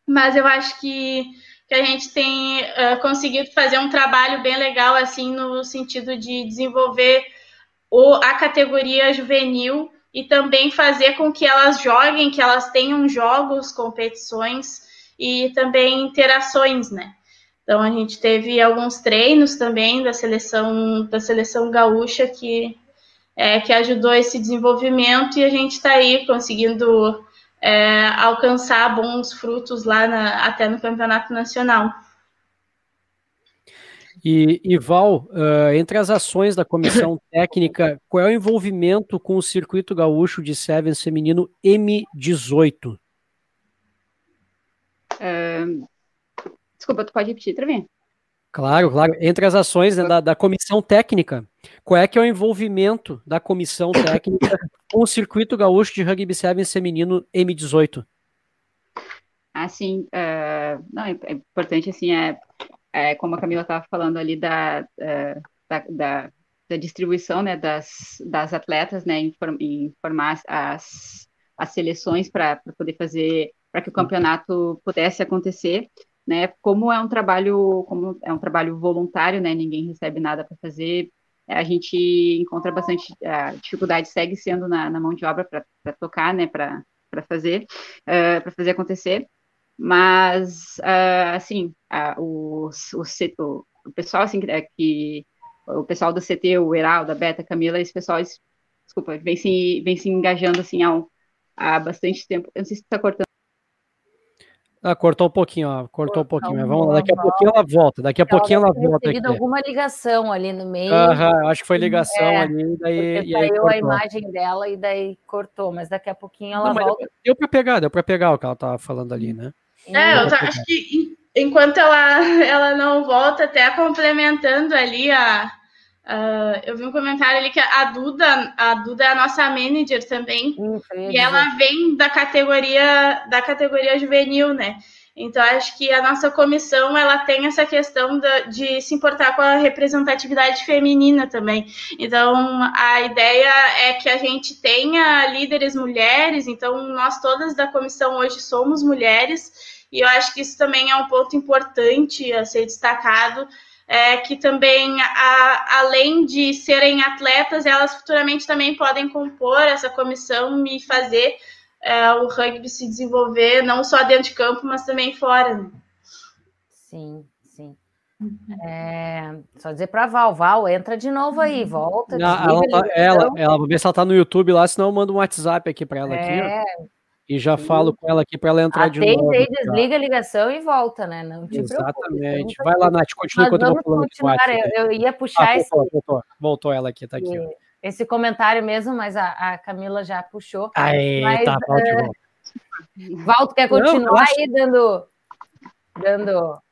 mas eu acho que que a gente tem uh, conseguido fazer um trabalho bem legal, assim, no sentido de desenvolver o, a categoria juvenil e também fazer com que elas joguem, que elas tenham jogos, competições e também interações, né? Então a gente teve alguns treinos também da seleção da seleção gaúcha que é, que ajudou esse desenvolvimento e a gente está aí conseguindo é, alcançar bons frutos lá na, até no campeonato nacional. E, e Val, uh, entre as ações da comissão [COUGHS] técnica, qual é o envolvimento com o circuito gaúcho de Sevens feminino M18? Uh, desculpa, tu pode repetir, Trevinho? Claro, claro. Entre as ações né, da, da, comissão técnica, qual é que é o envolvimento da comissão técnica com o circuito gaúcho de rugby sevens feminino M18? Assim, uh, não, é, é importante, assim, é, é como a Camila estava falando ali da, uh, da, da, da, distribuição, né, das, das atletas, né, inform, informar as, as seleções para poder fazer, para que o campeonato pudesse acontecer né? Como é um trabalho, como é um trabalho voluntário, né? Ninguém recebe nada para fazer. A gente encontra bastante a dificuldade segue sendo na, na mão de obra para tocar, né? Para fazer, uh, para fazer acontecer. Mas uh, assim, uh, o, o, o, pessoal assim que, que o pessoal do CT, o Heraldo, a Beta, a Camila, esse pessoal, desculpa, vem se, vem se engajando assim há, há bastante tempo. Eu não sei se está cortando Ah, cortou um pouquinho, ó. Cortou um pouquinho. Mas vamos lá, daqui a pouquinho ela volta. Daqui a pouquinho ela volta. Aqui. alguma ligação ali no meio. Aham, acho que foi ligação é, ali. Daí, e aí saiu a imagem dela e daí cortou, mas daqui a pouquinho ela Não, volta. Deu para pegar, deu para pegar o que ela tava falando ali, né? É, eu acho que enquanto ela, [LAUGHS] ela não volta, até complementando ali a. Uh, eu vi um comentário ali que a Duda, a Duda é a nossa manager também, hum, e ela vem da categoria da categoria juvenil, né? Então acho que a nossa comissão ela tem essa questão de, de se importar com a representatividade feminina também. Então a ideia é que a gente tenha líderes mulheres. Então nós todas da comissão hoje somos mulheres e eu acho que isso também é um ponto importante a ser destacado, é que também, a, além de serem atletas, elas futuramente também podem compor essa comissão e fazer é, o rugby se desenvolver, não só dentro de campo, mas também fora. Né? Sim, sim. É, só dizer para Val, Val, entra de novo aí, volta. Não, ela, ela, ela, ela, vou ver se ela tá no YouTube lá, senão eu mando um WhatsApp aqui para ela. É, aqui, e já falo com ela aqui para ela entrar Atende de novo. Aí, desliga a ligação e volta, né? Não te Exatamente. Vai lá, Nath, continua enquanto eu falando continuar. Eu, eu, ia puxar ah, voltou, esse. Voltou, voltou ela aqui, tá aqui. Esse comentário mesmo, mas a, a Camila já puxou. Aí, mas, tá, volte, uh, Valto, quer continuar Não, aí dando, dando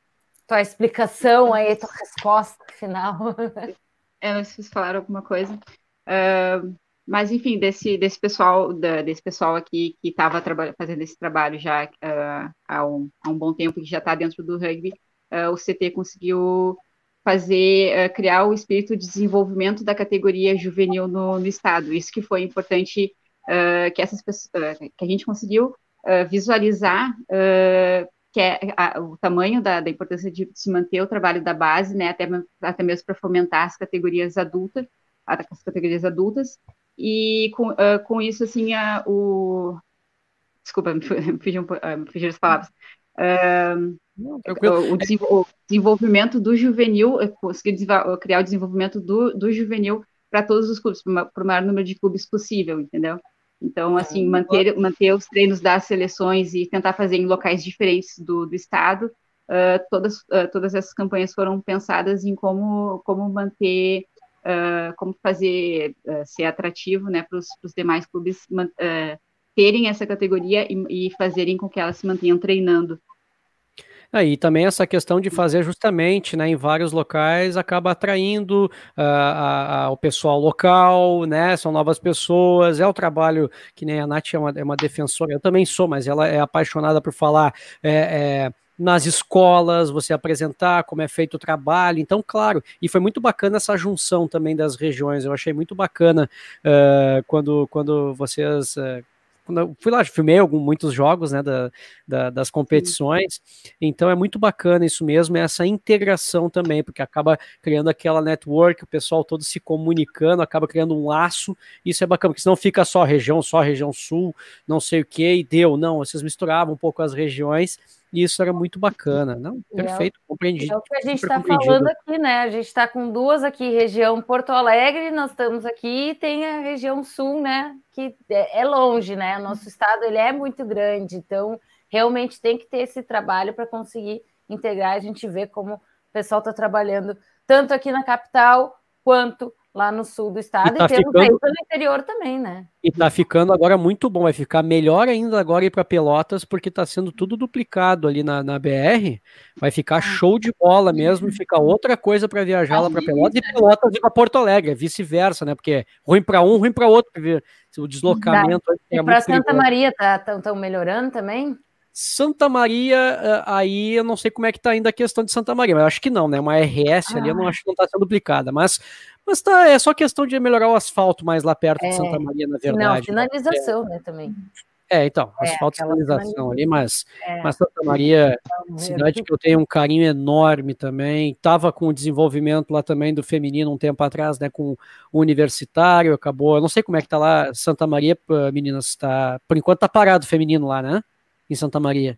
tua explicação aí, tua resposta final? [LAUGHS] É, vocês falaram alguma coisa. Uh, mas, enfim, desse, desse pessoal da, desse pessoal aqui que estava fazendo esse trabalho já uh, há, um, há um bom tempo, que já está dentro do rugby, uh, o CT conseguiu fazer, uh, criar o espírito de desenvolvimento da categoria juvenil no, no estado. Isso que foi importante que, essas pessoas, que a gente conseguiu visualizar que é a, o tamanho da, da importância de se manter o trabalho da base, né, até, até mesmo para fomentar as categorias adultas, as categorias adultas, e com, uh, com isso, assim, a, o. Desculpa, me [LAUGHS] fugiram um, fugi as palavras. Uh, o, o, desenvolvimento do juvenil, conseguir criar o desenvolvimento do, do juvenil para todos os clubes, para o maior número de clubes possível, entendeu? Então, assim, manter, manter os treinos das seleções e tentar fazer em locais diferentes do, do estado, uh, todas, uh, todas essas campanhas foram pensadas em como, como manter uh, como fazer uh, ser atrativo né, para os demais clubes uh, terem essa categoria e, e, fazerem com que elas se mantenham treinando. Aí também essa questão de fazer justamente né, em vários locais acaba atraindo uh, o pessoal local, né? São novas pessoas, é o trabalho que nem a Nath é uma, é uma defensora, eu também sou, mas ela é apaixonada por falar. É, é, nas escolas, você apresentar como é feito o trabalho. Então, claro, e foi muito bacana essa junção também das regiões. Eu achei muito bacana uh, quando, quando vocês. Uh, quando eu fui lá, filmei algum, muitos jogos né, da, da, das competições, então é muito bacana isso mesmo, essa integração também, porque acaba criando aquela network, o pessoal todo se comunicando, acaba criando um laço, isso é bacana, porque senão fica só região, só região sul, não sei o que, e deu, não, vocês misturavam um pouco as regiões, e isso era muito bacana. Não, perfeito, é, compreendi. É o que a gente está falando aqui, né? A gente está com duas aqui, região Porto Alegre, nós estamos aqui, e tem a região sul, né? Que é, é longe, né? O nosso estado ele é muito grande, então realmente tem que ter esse trabalho para conseguir integrar. A gente vê como o pessoal está trabalhando tanto aqui na capital quanto lá no sul do estado e, tá e temos ficando... pelo interior também, né? E tá ficando agora muito bom, vai ficar melhor ainda agora ir para Pelotas, porque tá sendo tudo duplicado ali na, na BR, vai ficar ah. show de bola mesmo, e fica outra coisa para viajar lá para Pelotas e Pelotas ir para Porto Alegre, é vice-versa, né? Porque é ruim para um, ruim para outro, o deslocamento. E para Santa perigoso. Maria tá tão melhorando também? Santa Maria, eh, aí eu não sei como é que tá ainda a questão de Santa Maria, mas eu acho que não, né? Uma RS ah. ali eu não ah. acho que não está sendo duplicada, mas mas tá, é só questão de melhorar o asfalto mais lá perto é, de Santa Maria, na verdade. Não, sinalização, né, também. É, então, é, asfalto e sinalização ali, mas, é, mas Santa Maria, cidade que eu tenho um carinho enorme também, tava com o desenvolvimento lá também do feminino um tempo atrás, né, com o universitário, acabou, eu não sei como é que tá lá Santa Maria, meninas, tá, por enquanto tá parado o feminino lá, né, em Santa Maria.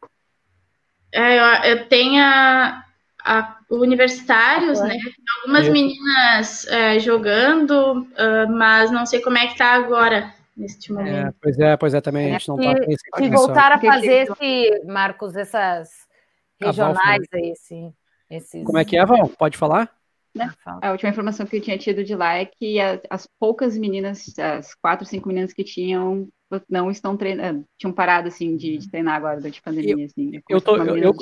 É, eu, eu tenho a, a, universitários, né? Algumas meninas é, jogando, uh, mas não sei como é que tá agora. neste é, momento. É, pois é, pois é, também a gente não está Se voltar a fazer esse, Marcos, essas regionais aí, sim. Esses... Como é que é, Val? Pode falar? Né? A última informação que eu tinha tido de lá é que as, as poucas meninas, as quatro, cinco meninas que tinham, não estão treinando, tinham parado assim de, de treinar agora durante a pandemia. Eu, assim, eu tô, eu, eu,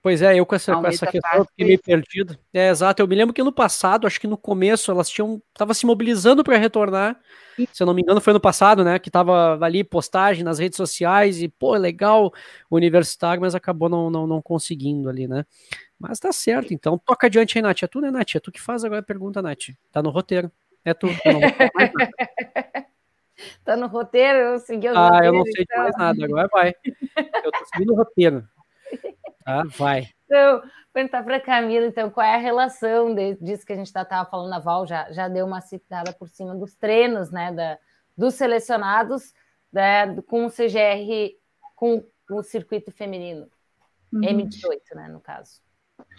Pois é, eu com essa, com essa questão fiquei meio perdido. É, exato, eu me lembro que no passado, acho que no começo, elas tinham. Tava se mobilizando para retornar. Se eu não me engano, foi no passado, né? Que tava ali postagem nas redes sociais e, pô, legal, universitário, mas acabou não, não, não conseguindo ali, né? Mas tá certo, então. Toca adiante aí, Nath. É tu, né, Nath? É tu que faz agora a pergunta, Nath. Tá no roteiro. É tu. [LAUGHS] tá no roteiro, eu segui o Ah, eu não sei então. de mais nada, agora vai. Eu tô seguindo o roteiro. [LAUGHS] Tá, vai. Então, perguntar para Camila, então, qual é a relação de, disso que a gente estava falando, a Val já, já deu uma citada por cima dos treinos, né, da, dos selecionados né, com o CGR, com o circuito feminino, uhum. M18, né, no caso.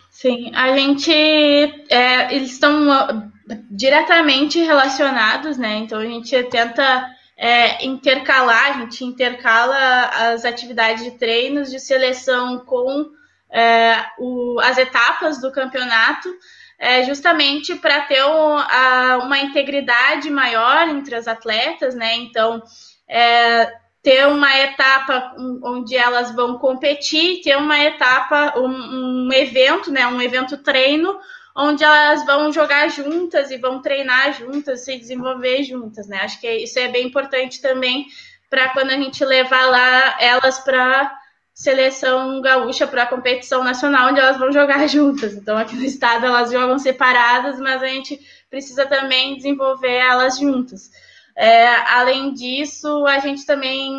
Sim, a gente, é, eles estão uh, diretamente relacionados, né, então a gente tenta é, intercalar, a gente intercala as atividades de treinos de seleção com é, o, as etapas do campeonato, é, justamente para ter a, uma integridade maior entre as atletas, né? Então, é, ter uma etapa onde elas vão competir, ter uma etapa, um, um evento, né? Um evento treino onde elas vão jogar juntas e vão treinar juntas, se desenvolver juntas, né? Acho que isso é bem importante também para quando a gente levar lá elas para seleção gaúcha para a competição nacional, onde elas vão jogar [LAUGHS] juntas. Então, aqui no estado elas jogam separadas, mas a gente precisa também desenvolver elas juntas. É, além disso, a gente também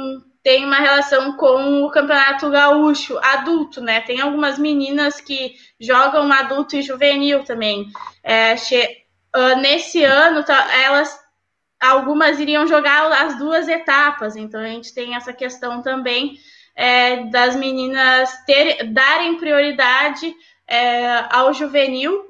tem uma relação com o campeonato gaúcho adulto, né? Tem algumas meninas que jogam adulto e juvenil também. É, uh, nesse ano, tá, elas algumas iriam jogar as duas etapas, então a gente tem essa questão também é, das meninas ter, darem prioridade é, ao juvenil,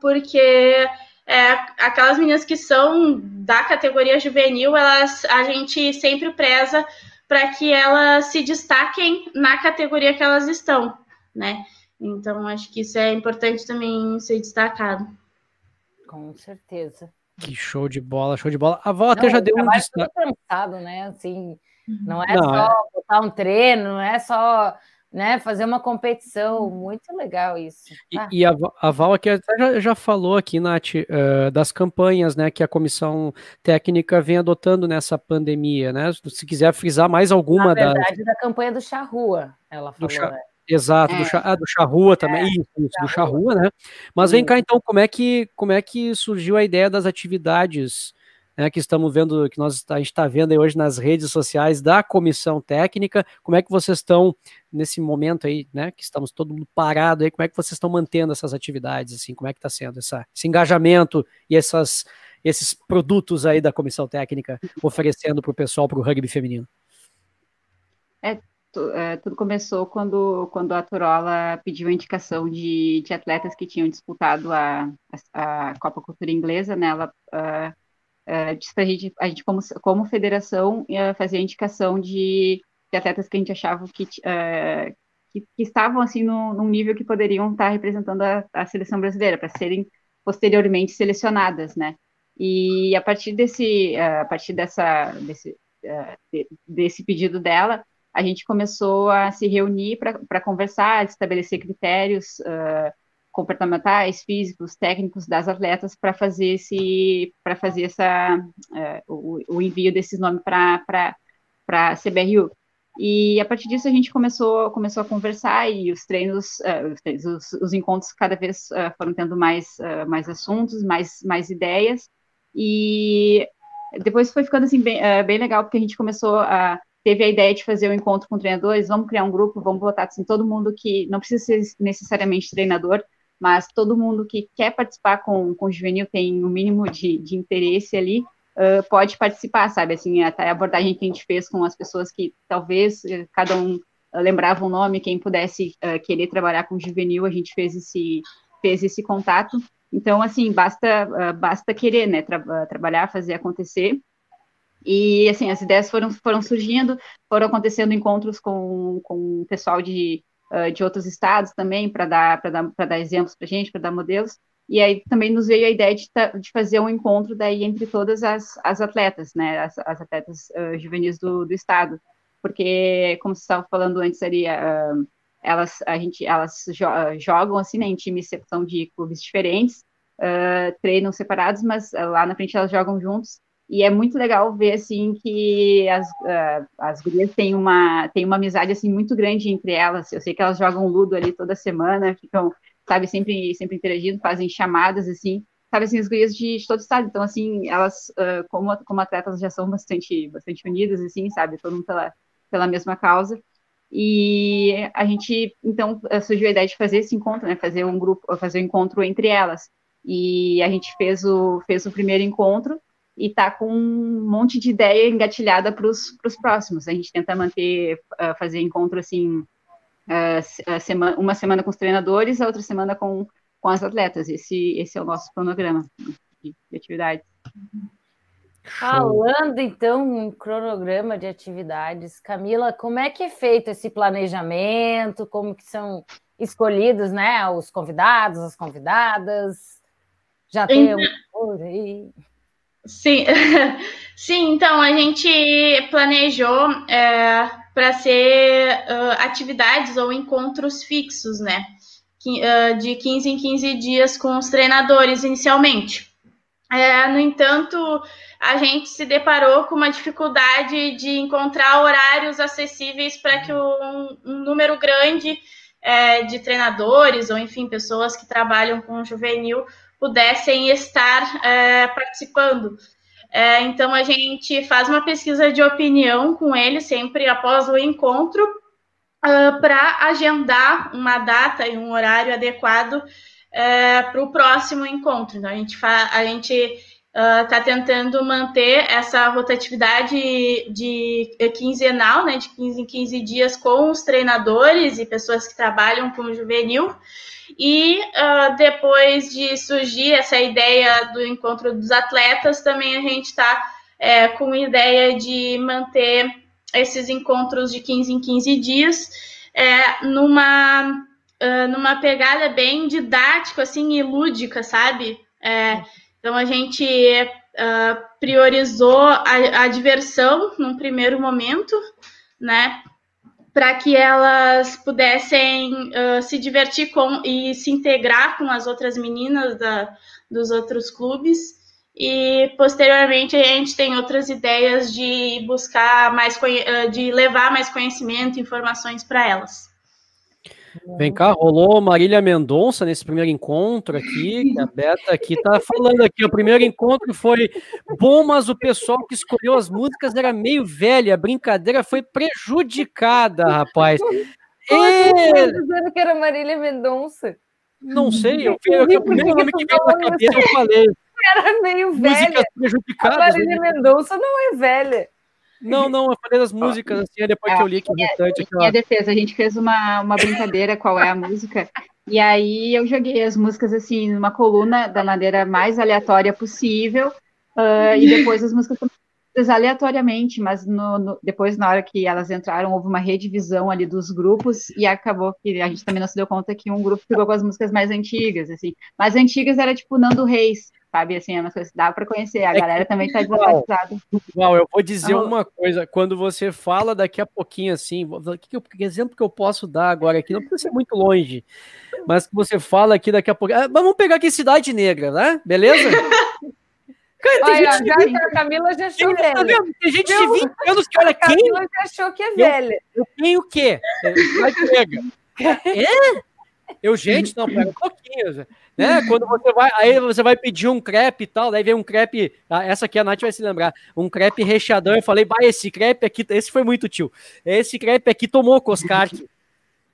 porque é, aquelas meninas que são da categoria juvenil, elas a gente sempre preza para que elas se destaquem na categoria que elas estão, né? Então acho que isso é importante também ser destacado. Com certeza. Que show de bola, show de bola. A avó até já deu um destaque. pensado, né? Assim, não é não, só é... botar um treino, não é só né, fazer uma competição. Muito legal isso. Ah. E, e, a, a Val aqui já, já falou aqui, Nath, uh, das campanhas né, que a comissão técnica vem adotando nessa pandemia, né? Se quiser frisar mais alguma Na verdade, das... da campanha do Charrua, ela falou. Chá... Né? Exato, é. do, chá, ah, do Charrua também, é, isso, isso do Charrua, né? Mas vem cá então, como é que como é que surgiu a ideia das atividades né, que estamos vendo, que nós a gente está vendo hoje nas redes sociais da comissão técnica. Como é que vocês estão nesse momento aí, né, que estamos todo mundo parado aí? Como é que vocês estão mantendo essas atividades, assim? Como é que está sendo essa, esse engajamento e essas, esses produtos aí da comissão técnica oferecendo para o pessoal para o rugby feminino? É, é, tudo começou quando, quando a Turola pediu a indicação de, de atletas que tinham disputado a, a, a Copa Cultura Inglesa, né? Ela uh, uh, disse a gente, a gente como, como federação, fazer a indicação de, de, atletas que a gente achava que, uh, que, que, estavam assim no, num nível que poderiam estar representando a, a seleção brasileira, para serem posteriormente selecionadas, né? E a partir desse, a partir dessa, desse, de, desse pedido dela, a gente começou a se reunir para conversar, estabelecer critérios, uh, comportamentais, físicos, técnicos das atletas para fazer esse para fazer essa uh, o, o, envio desses nomes para para CBRU. E a partir disso a gente começou começou a conversar e os treinos, uh, os, os, encontros cada vez uh, foram tendo mais mais assuntos, mais mais ideias e depois foi ficando assim bem, bem legal porque a gente começou a teve a ideia de fazer um encontro com treinadores, vamos criar um grupo, vamos botar assim, todo mundo que não precisa ser necessariamente treinador, mas todo mundo que quer participar com, com o juvenil tem o um mínimo de, de interesse ali, uh, pode participar, sabe? Assim, até a abordagem que a gente fez com as pessoas que talvez eh, cada um lembrava um nome, quem pudesse uh, querer trabalhar com juvenil, a gente fez esse, fez esse contato. Então, assim, basta, uh, basta querer, né? Tra trabalhar, fazer acontecer. E, assim, as ideias foram, foram surgindo, foram acontecendo encontros com, com o pessoal de, uh, de outros estados também, para dar, dar, dar exemplos para a gente, para dar modelos. E aí também nos veio a ideia de, de fazer um encontro daí entre todas as, as atletas, né, as, as atletas uh, juvenis do, do estado, porque, como você estava falando antes ali, uh, elas, a gente, elas jo jogam assim, né, em times são de clubes diferentes, uh, treinam separados, mas lá na frente elas jogam juntos, e é muito legal ver, assim, que as, uh, as gurias têm uma, têm uma amizade, assim, muito grande entre elas. Eu sei que elas jogam ludo ali toda semana, ficam, sabe, sempre, sempre interagindo, fazem chamadas, assim. Sabe, assim, as gurias de, de todo estado. Então, assim, elas, uh, como, como atletas, já são bastante, bastante unidas, assim, sabe? Todo mundo pela, pela mesma causa. E a gente, então, surgiu a ideia de fazer esse encontro, né? Fazer um grupo, fazer um encontro entre elas. E a gente fez o, fez o primeiro encontro, e tá com um monte de ideia engatilhada para os próximos. A gente tenta manter, uh, fazer encontro assim, uh, semana, uma semana com os treinadores, a outra semana com, com as atletas. Esse, esse é o nosso cronograma de, de atividades. Falando então em cronograma de atividades, Camila, como é que é feito esse planejamento? Como que são escolhidos, né, os convidados, as convidadas? Já tem então, aí? Sim, [LAUGHS] sim, então a gente planejou é, para ser uh, atividades ou encontros fixos, né? Uh, de 15 em 15 dias com os treinadores inicialmente. É, no entanto, a gente se deparou com uma dificuldade de encontrar horários acessíveis para que um, um, número grande é, de treinadores, ou enfim, pessoas que trabalham com juvenil, pudessem estar é, participando. É, então, a gente faz uma pesquisa de opinião com eles sempre após o encontro, uh, para agendar uma data e um horário adequado para o próximo encontro. Então, a gente, está uh, tentando manter essa rotatividade de quinzenal, né, de 15 em 15 dias, com os treinadores e pessoas que trabalham com o juvenil. E uh, depois de surgir essa ideia do encontro dos atletas, também a gente está é, com a ideia de manter esses encontros de 15 em 15 dias é, numa, uh, numa pegada bem didática assim, e lúdica, sabe? É, então a gente uh, priorizou a, a diversão num primeiro momento, né? Para que elas pudessem uh, se divertir com e se integrar com as outras meninas da, dos outros clubes. E posteriormente a gente tem outras ideias de buscar mais de levar mais conhecimento, informações para elas. Vem cá, rolou Marília Mendonça nesse primeiro encontro aqui, a Beta aqui tá falando aqui, o primeiro encontro foi bom, mas o pessoal que escolheu as músicas era meio velha, a brincadeira foi prejudicada, rapaz. E... dizendo que era Marília Mendonça. Não sei, eu, eu, eu, o primeiro que veio na cabeça eu falei. Era meio velha. A Marília? Mendonça não é velha. Não, não, eu falei das músicas, assim, é depois é, que eu li que o restante. Aquela... Minha defesa, a gente fez uma, uma brincadeira qual é a música, e aí eu joguei as músicas, assim, numa coluna da maneira mais aleatória possível, uh, e depois as músicas aleatoriamente, mas no, no, depois, na hora que elas entraram, houve uma redivisão ali dos grupos, e acabou que a gente também não se deu conta que um grupo ficou com as músicas mais antigas, assim. Mais antigas era tipo Nando Reis, sabe? Assim, é uma coisa que dá para conhecer. A é galera que... também está desatualizada. Uau, eu vou dizer uma coisa. Quando você fala daqui a pouquinho, assim, que, que exemplo que eu posso dar agora aqui? Não precisa ser muito longe, mas que você fala aqui daqui a pouco. Ah, vamos pegar aqui Cidade Negra, né? Beleza? [LAUGHS] Cara, tem gente já, de... a Camila já achou tem, velha. Tá tem gente de 20 anos que olha a quem. Camila já achou que é velha. Eu, eu tenho o quê? Cidade Negra. [LAUGHS] É? Eu, gente, não, pega um pouquinho né? Quando você vai, aí você vai pedir um crepe e tal, daí vem um crepe, ah, essa aqui a Nath vai se lembrar, um crepe recheadão, eu falei, bah, esse crepe aqui, esse foi muito tio, esse crepe aqui tomou Coscarque.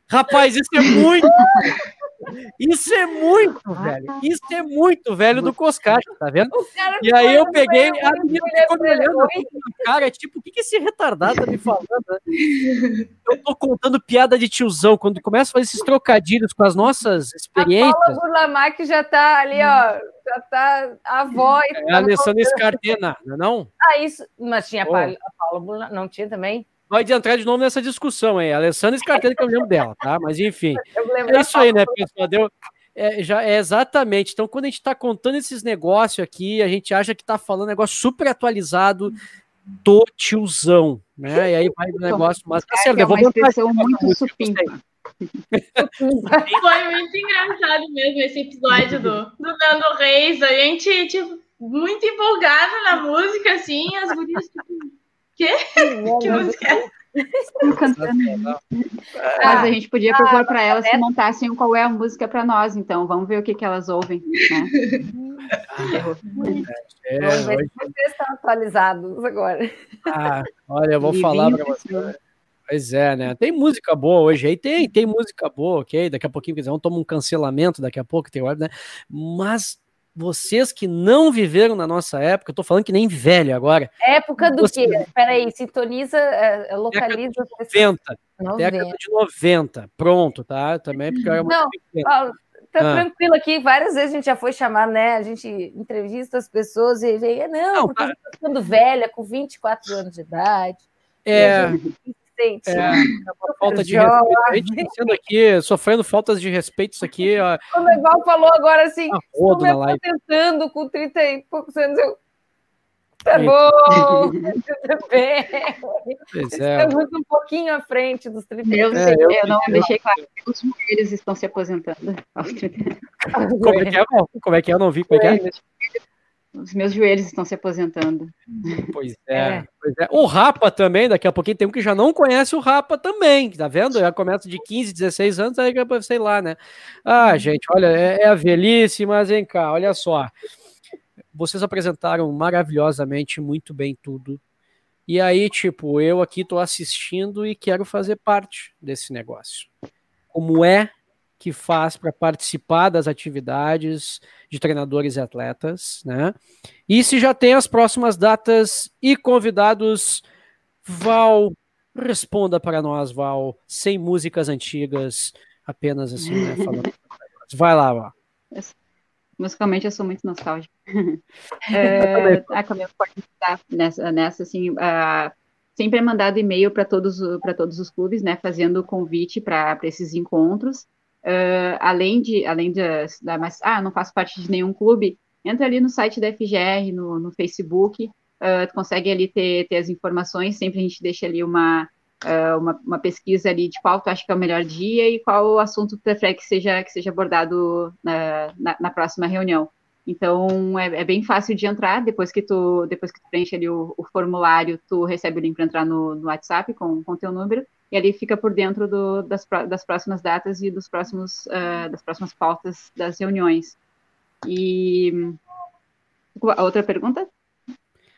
Rapaz, isso é muito, Isso é muito, ah, velho. Isso é muito velho do Coscacho, tá vendo? E aí eu peguei, a menina ficou me olhando cara, tipo, o que, que esse retardado tá me falando? Né? Eu tô contando piada de tiozão, quando começa a fazer esses trocadilhos com as nossas experiências. A Paula Burlamac já tá ali, ó, já tá a voz. É a Alessandra Escartena, não é não? Ah, isso, mas tinha oh. a Paula Burlamac, não tinha também? Pode entrar de novo nessa discussão aí. Alessandra Escarteira, que eu lembro dela, tá? Mas enfim. [LAUGHS] É isso aí, né, pessoal? Deu, é, já, é exatamente. Então, quando a gente está contando esses negócios aqui, a gente acha que está falando negócio super atualizado do tiozão, né? E aí vai o negócio mais. Tá certo, é, é uma expressão muito supimpa. Foi muito engraçado mesmo esse episódio do, do Nando Reis. A gente, tipo, muito empolgada na música, assim, as gurias, tipo, Quê? que [LAUGHS] música é? Mas a gente podia propor para elas que montassem qual é a música para nós, então vamos ver o que, que elas ouvem. Né? É, vamos ver se vocês estão atualizados agora. Ah, olha, eu vou [LAUGHS] e falar para você. Pois é, né? Tem música boa hoje aí, tem, tem música boa, ok? Daqui a pouquinho, quer dizer, vamos tomar um cancelamento daqui a pouco, tem hora, né? Mas vocês que não viveram na nossa época, eu tô falando que nem velho agora. Época do você... quê? Peraí, sintoniza, é, localiza. Década de 90, 90. Década de 90. Pronto, tá? Também porque eu era Não, Paulo, tá ah. tranquilo aqui. Várias vezes a gente já foi chamar, né? A gente entrevista as pessoas e vem, não, não porque tá... eu tô ficando velha, com 24 anos de idade. É adolescente. É, é falta de respeito. A gente tá sendo aqui, sofrendo faltas de respeito, isso aqui. Ó. Como [LAUGHS] o Val falou agora assim, eu tô tentando com 30 e poucos anos, eu. Tá bom, [LAUGHS] tudo bem. Pois é. Estamos um pouquinho à frente dos 30 anos. É, eu, eu, não deixei claro que os mulheres estão se aposentando. Como é que é? Como é que é? Eu não vi como é que é. Os meus joelhos estão se aposentando. Pois [LAUGHS] é, é. Pois é. O Rapa também, daqui a pouquinho tem um que já não conhece o Rapa também, tá vendo? Já começa de 15, 16 anos, aí sei lá, né? Ah, gente, olha, é, é a velhice, mas vem cá, olha só. Vocês apresentaram maravilhosamente, muito bem tudo. E aí, tipo, eu aqui tô assistindo e quero fazer parte desse negócio. Como é que faz para participar das atividades de treinadores e atletas, né? E se já tem as próximas datas e convidados, Val, responda para nós, Val, sem músicas antigas, apenas assim, né? [LAUGHS] Falando. Vai lá, Val. Musicalmente eu sou muito nostálgica. [LAUGHS] [LAUGHS] é, a Camila pode estar nessa, nessa assim, uh, sempre é mandado e-mail para todos, todos os clubes, né, fazendo convite para esses encontros. Uh, além de, além de, da, mas, ah, não faço parte de nenhum clube, entra ali no site da FGR, no, no Facebook, uh, tu consegue ali ter, ter as informações, sempre a gente deixa ali uma, uh, uma, uma, pesquisa ali de qual tu acha que é o melhor dia e qual assunto tu prefere que seja, que seja abordado na, na, na próxima reunião. Então, é, é, bem fácil de entrar, depois que tu, depois que tu preenche ali o, o formulário, tu recebe o link para entrar no, no WhatsApp com o teu número, e ali fica por dentro do, das, das próximas datas e dos próximos, uh, das próximas pautas das reuniões. E a outra pergunta?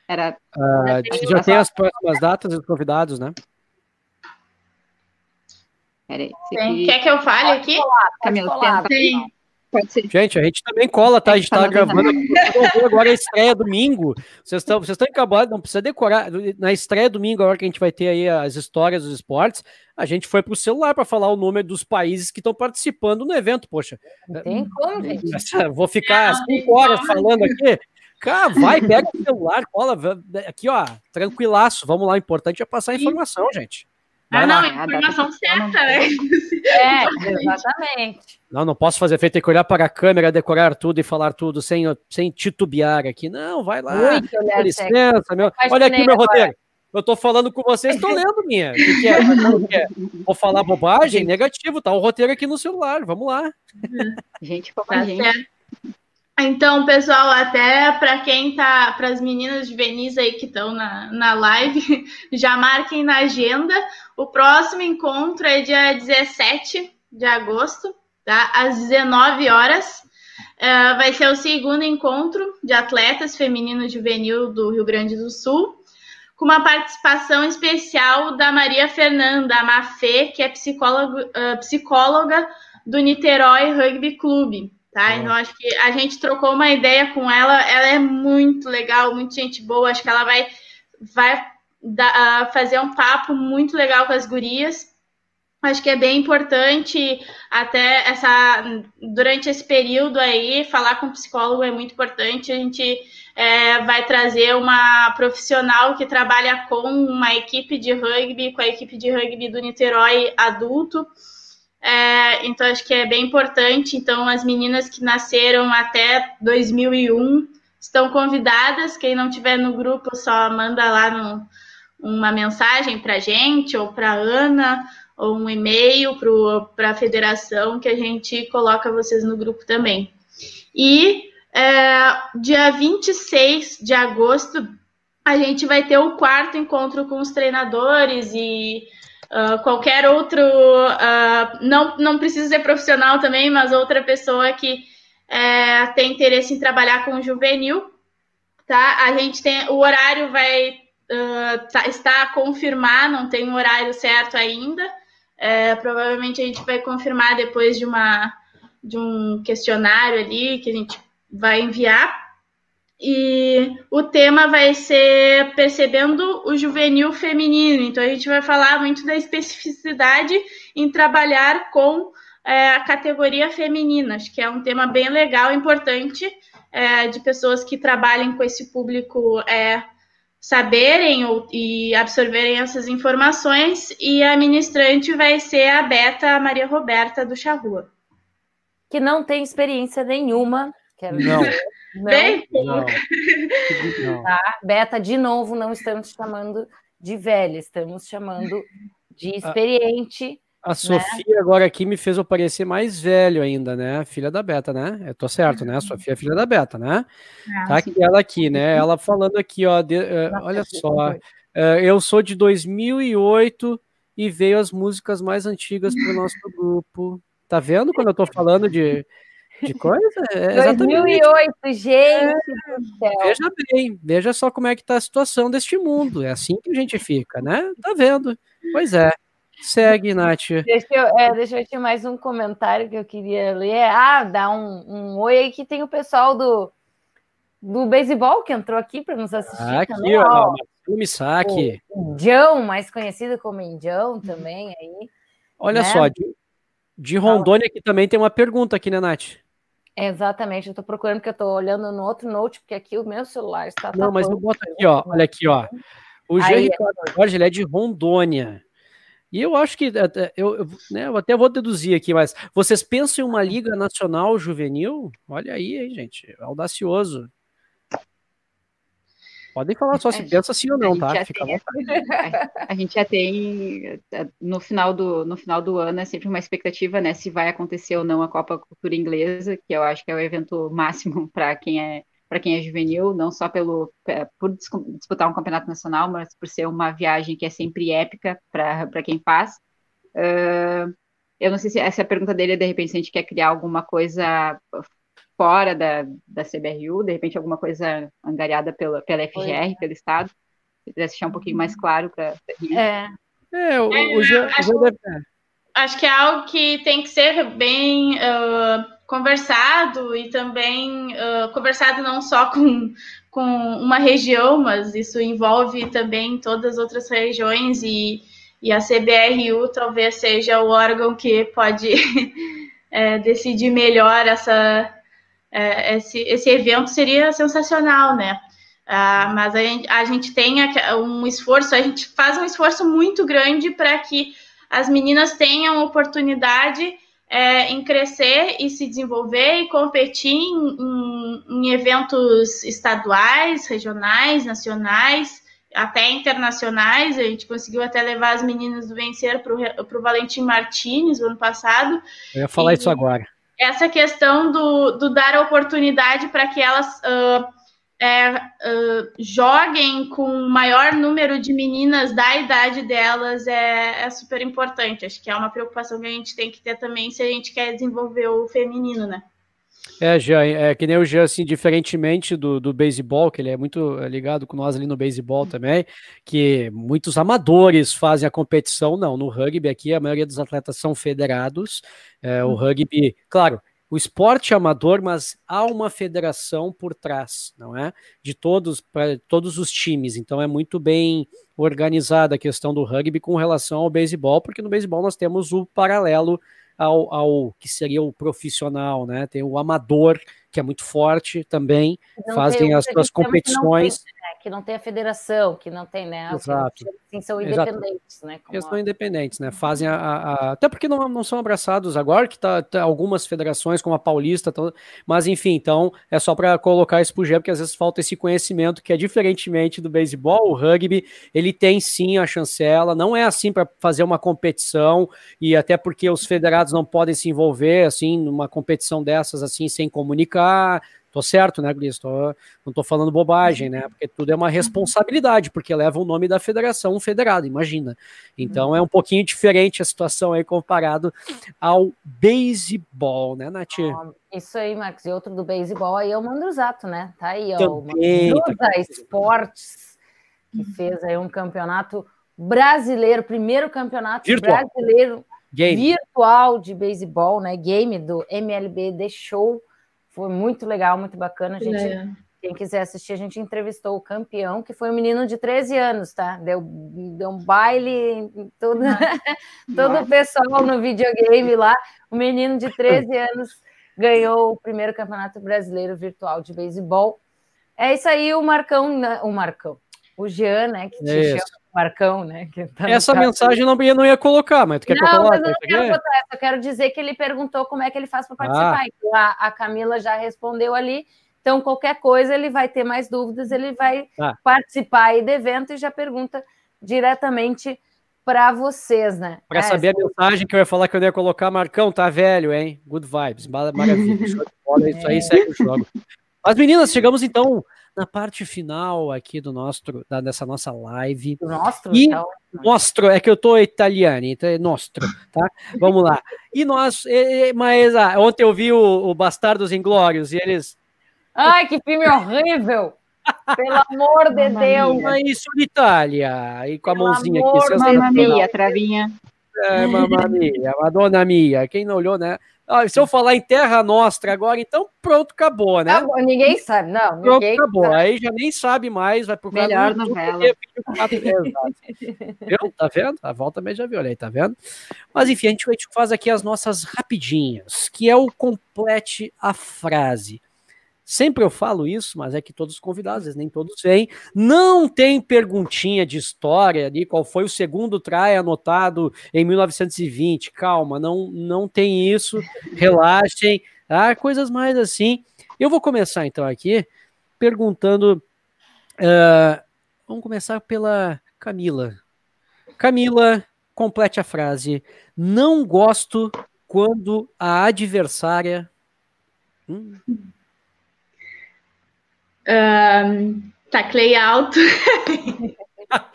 Era. Uh, já tem as próximas datas e os convidados, né? Peraí, aqui... Quer que eu fale aqui? Camila, tem. Gente, a gente também cola, tá? A gente tá gravando agora a estreia domingo. Vocês estão, vocês estão acabados, não precisa decorar. Na estreia domingo, agora que a gente vai ter aí as histórias dos esportes, a gente foi pro celular para falar o número dos países que estão participando no evento, poxa. tem como, gente. Vou ficar cinco horas falando aqui. Cara, vai, pega o celular, cola. Aqui, ó, tranquilaço. Vamos lá, o importante é passar a informação, gente. Ah, não, informação certa, né? É, [LAUGHS] exatamente. Não, não posso fazer feito, tem que olhar para a câmera, decorar tudo e falar tudo sem, sem titubear aqui. Não, vai lá. Muito licença, meu. Olha aqui meu roteiro. Eu tô falando com vocês, tô lendo minha. O que, que, é? que, que é? Vou falar bobagem? Negativo, tá o roteiro aqui no celular. Vamos lá. Gente, como tá gente. Certo. Então, pessoal, até para quem tá, para as meninas de Veneza aí que estão na, na live, [LAUGHS] já marquem na agenda. O próximo encontro é dia 17 de agosto, tá? Às 19 horas. Uh, vai ser o segundo encontro de atletas feminino juvenil do Rio Grande do Sul, com uma participação especial da Maria Fernanda Mafê, que é psicóloga, uh, psicóloga do Niterói Rugby Clube. Tá? É. Então, acho que a gente trocou uma ideia com ela. Ela é muito legal, muito gente boa. Acho que ela vai, vai dar, uh, fazer um papo muito legal com as gurias. Acho que é bem importante até essa durante esse período aí falar com o psicólogo é muito importante. A gente é, vai trazer uma profissional que trabalha com uma equipe de rugby, com a equipe de rugby do Niterói adulto. É, então acho que é bem importante. Então as meninas que nasceram até 2001 estão convidadas. Quem não tiver no grupo só manda lá no, uma mensagem para gente ou para Ana ou um e-mail para a federação que a gente coloca vocês no grupo também. E é, dia 26 de agosto, a gente vai ter o quarto encontro com os treinadores e uh, qualquer outro, uh, não, não precisa ser profissional também, mas outra pessoa que é, tem interesse em trabalhar com juvenil, tá? A gente tem, o horário vai uh, tá, está a confirmar, não tem um horário certo ainda, é, provavelmente a gente vai confirmar depois de uma de um questionário ali que a gente vai enviar. E o tema vai ser percebendo o juvenil feminino. Então a gente vai falar muito da especificidade em trabalhar com é, a categoria feminina. Acho que é um tema bem legal, importante é, de pessoas que trabalhem com esse público é, saberem ou, e absorverem essas informações, e a ministrante vai ser a Beta Maria Roberta do Charrua. Que não tem experiência nenhuma. Quero não. Não, Bem [LAUGHS] não. Tá? Beta, de novo, não estamos chamando de velha, estamos chamando de experiente. A né? Sofia agora aqui me fez eu parecer mais velho ainda, né? Filha da Beta, né? Eu tô certo, né? A Sofia é filha da Beta, né? Ah, tá aqui, ela aqui, né? Ela falando aqui, ó, de, uh, olha só, uh, eu sou de 2008 e veio as músicas mais antigas pro nosso grupo. Tá vendo quando eu tô falando de, de coisa? É 2008, gente é, Veja bem, veja só como é que tá a situação deste mundo. É assim que a gente fica, né? Tá vendo? Pois é. Segue, Nath. Deixa eu, é, deixa eu ter mais um comentário que eu queria ler. Ah, dá um, um oi aí que tem o pessoal do, do beisebol que entrou aqui para nos assistir. Ah, aqui, ó. O saque. O mais conhecido como Indião também aí. Olha né? só, de, de Rondônia aqui também tem uma pergunta aqui, né, Nath? Exatamente, eu estou procurando porque eu estou olhando no outro note, porque aqui o meu celular está. Não, mas não bota aqui, ó. Olha aqui, ó. O G. Ricardo Jorge, ele é de Rondônia. E eu acho que eu, eu, né, eu até vou deduzir aqui, mas vocês pensam em uma liga nacional juvenil? Olha aí, hein, gente, audacioso. Podem falar só se pensa sim ou não, tá? Tem, a, [LAUGHS] a, gente já tem no final do no final do ano é sempre uma expectativa, né, se vai acontecer ou não a Copa Cultura Inglesa, que eu acho que é o evento máximo [LAUGHS] para quem é para quem é juvenil, não só pelo é, por disputar um campeonato nacional, mas por ser uma viagem que é sempre épica para quem faz. Uh, eu não sei se essa pergunta dele é, de repente, se a gente quer criar alguma coisa fora da, da CBRU, de repente alguma coisa angariada pela, pela FGR, é. pelo Estado. Se pudesse deixar um pouquinho mais claro para É. É, o, é, o, Jean, acho, acho, que é algo que tem que ser bem uh, conversado e também uh, conversado não só com, com uma região, mas isso envolve também todas as outras regiões e, e a CBRU talvez seja o órgão que pode é, [LAUGHS] decidir melhor essa, é, esse, esse evento seria sensacional, né? Ah, mas a gente, a gente tem um esforço, a gente faz um esforço muito grande para que as meninas tenham oportunidade é, em crescer e se desenvolver e competir em, em, em eventos estaduais, regionais, nacionais, até internacionais. A gente conseguiu até levar as meninas do Vencer para o Valentim Martins no ano passado. Eu ia falar e isso agora. Essa questão do, do dar oportunidade para que elas. Uh, é, uh, joguem com o maior número de meninas da idade delas é, é, super importante. Acho que é uma preocupação que a gente tem que ter também se a gente quer desenvolver o feminino, né? É, Jean, é que nem o Jean, assim, diferentemente do, do beisebol, que ele é muito ligado com nós ali no beisebol também, que muitos amadores fazem a competição, não, no rugby aqui a maioria dos atletas são federados, é, o uhum. rugby, claro, o esporte é amador, mas há uma federação por trás, não é? De todos, para todos os times. Então é muito bem organizada a questão do rugby com relação ao beisebol, porque no beisebol nós temos o paralelo ao, ao que seria o profissional, né? Tem o amador, que é muito forte também, não fazem as suas competições que não tem a federação, que não tem, né? Exato. Assim, são independentes, né? Como são a... independentes, né? Fazem a, a, Até porque não, não são abraçados agora, que tá, tá algumas federações, como a Paulista, tão... mas enfim, então é só para colocar isso pro Gê, porque às vezes falta esse conhecimento que é diferentemente do beisebol, o rugby, ele tem sim a chancela, não é assim para fazer uma competição, e até porque os federados não podem se envolver assim numa competição dessas assim sem comunicar Tô certo, né, Gris? Tô, não tô falando bobagem, né? Porque tudo é uma responsabilidade, porque leva o nome da federação federada, imagina. Então é um pouquinho diferente a situação aí comparado ao beisebol, né, Nath? isso aí, Max. E outro do beisebol aí é o Mandruzato, né? Tá aí, ó. Também, o Mandruza tá Esportes, que fez aí um campeonato brasileiro, primeiro campeonato virtual. brasileiro Game. virtual de beisebol, né? Game do MLB The Show foi muito legal, muito bacana. A gente, é. Quem quiser assistir, a gente entrevistou o campeão, que foi um menino de 13 anos, tá? Deu, deu um baile, todo, [LAUGHS] todo o pessoal no videogame lá. O menino de 13 anos ganhou o primeiro campeonato brasileiro virtual de beisebol. É isso aí, o Marcão, né? o Marcão, o Jean, né? Que te é chama Marcão, né? Tá Essa mensagem não ia, não ia colocar, mas tu quer não, que eu coloque? Mas eu não quero botar, eu quero dizer que ele perguntou como é que ele faz para participar. Ah. A, a, Camila já respondeu ali. Então, qualquer coisa, ele vai ter mais dúvidas, ele vai ah. participar aí do evento e já pergunta diretamente para vocês, né? Para é, saber a mensagem que eu ia falar que eu ia colocar, Marcão, tá velho, hein? Good vibes, maravilha. isso aí, segue o jogo. Mas, meninas, chegamos então na parte final aqui do nosso, da, dessa nossa live. Nostro, e então. Nostro, é que eu tô italiano, então é nostro, tá? Vamos lá. E nós, mas ah, ontem eu vi o, o Bastardos Inglórios e eles. Ai, que filme horrível! Pelo amor de Deus! Mas isso de Itália, e com a Pelo mãozinha aqui. Mamma mia, travinha. É, mamma mia, Madonna mia. Quem não olhou, né? Ah, se eu falar em Terra Nostra agora, então pronto, acabou, né? Acabou, ninguém sabe, não. Pronto, ninguém acabou. Sabe. Aí já nem sabe mais, vai procurar. Melhor novela. viu? Tá vendo? A volta também já viu, olha aí, tá vendo? Mas enfim, a gente, a gente faz aqui as nossas rapidinhas, que é o complete a frase. Sempre eu falo isso, mas é que todos os convidados, nem todos vêm. Não tem perguntinha de história ali, qual foi o segundo try anotado em 1920. Calma, não, não tem isso. [LAUGHS] Relaxem, tá? coisas mais assim. Eu vou começar então aqui perguntando. Uh, vamos começar pela Camila. Camila, complete a frase. Não gosto quando a adversária. Hum, um, taclei alto.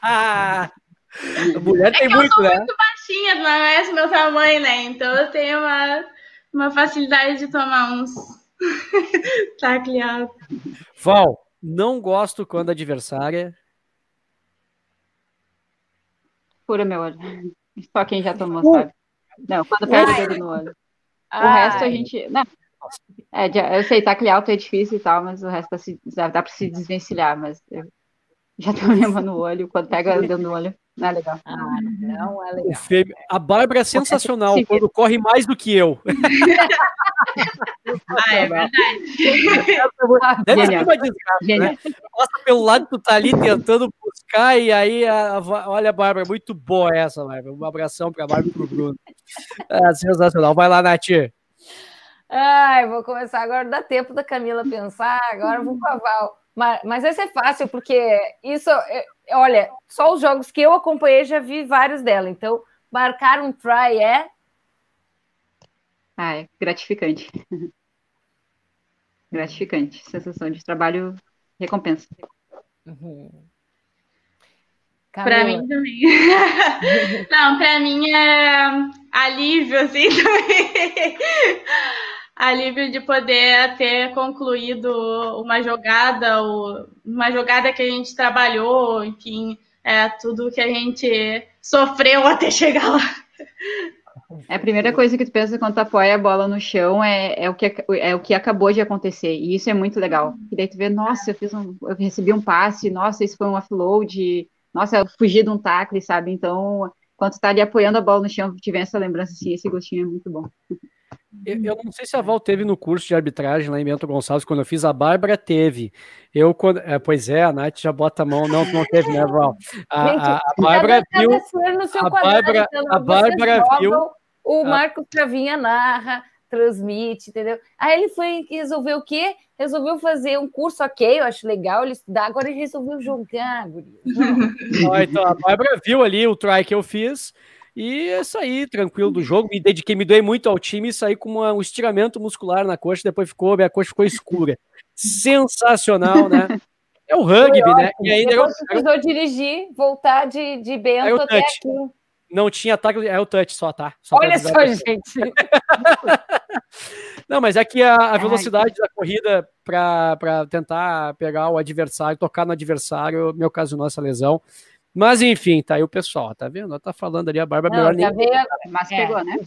a [LAUGHS] mulher é tem muito, eu sou né? muito baixinha, não é esse meu tamanho, né? Então eu tenho uma, uma facilidade de tomar uns [LAUGHS] tacle alto. Val, não gosto quando a adversária. Fura meu olho. Só quem já tomou, uh. sabe? Não, quando perde o dedo no olho. O resto a gente. Não, é, eu sei, tacle alto é difícil e tal, mas o resto dá, dá pra se desvencilhar, mas eu já tô [LAUGHS] levando no olho, quando pega dentro do olho, não é legal. Ah, não é legal. A Bárbara é sensacional, quando corre mais do que eu. [LAUGHS] ah, é verdade. Deve ser uma desgraça, né? Passa pelo lado, tu tá ali tentando buscar, e aí, a, a, olha, Bárbara, muito boa essa, Bárbara. Um abração pra Bárbara e pro Bruno. É, sensacional. Vai lá, Nath. Ai, vou começar agora, dá tempo da Camila pensar, agora vou com a Val. Mas, mas vai ser fácil, porque isso, é, olha, só os jogos que eu acompanhei já vi vários dela. Então, marcar um try é. Ah, é gratificante. [LAUGHS] gratificante. Sensação de trabalho recompensa. Uhum. Para mim também. [LAUGHS] Não, para mim é alívio, assim, também. Alívio de poder ter concluído uma jogada, uma jogada que a gente trabalhou, enfim, é, tudo que a gente sofreu até chegar lá. É a primeira coisa que tu pensa quando tu apoia a bola no chão é, é, o, que, é o que acabou de acontecer. E isso é muito legal. E daí tu vê, nossa, eu fiz um, eu recebi um passe, nossa, isso foi um offload, nossa, eu fugi de um tackle, sabe? Então, quando tu tá ali apoiando a bola no chão, tiver essa lembrança assim, esse gostinho é muito bom. Eu, eu, não sei se a Val teve no curso de arbitragem lá em Bento Gonçalves, quando eu fiz, a Bárbara teve. Eu, quando, é, pois é, a Nath já bota a mão, não, não teve, né, Val? A, Gente, a, a Bárbara viu. A Bárbara, a Bárbara viu. O Marcos Travinha narra, transmite, entendeu? Aí ele foi resolveu o quê? Resolveu fazer um curso, ok, eu acho legal ele estudar, agora ele resolveu jogar, [LAUGHS] então, a Bárbara viu ali o try que eu fiz e saí tranquilo do jogo, me dediquei, me doei muito ao time e saí com uma, um estiramento muscular na coxa, depois ficou, minha coxa ficou escura. Sensacional, né? É o rugby, né? E ainda eu, precisou dirigir, voltar de, de Bento até aqui. Não tinha ataque, é o touch só, tá? Só Olha só, gente. [LAUGHS] Não, mas é que a, a velocidade Ai. da corrida para tentar pegar o adversário, tocar no adversário, me ocasionou essa lesão. Mas enfim, tá aí o pessoal, tá vendo? Ela tá falando ali, a barba melhor nem. Veio, mas é, pegou, né?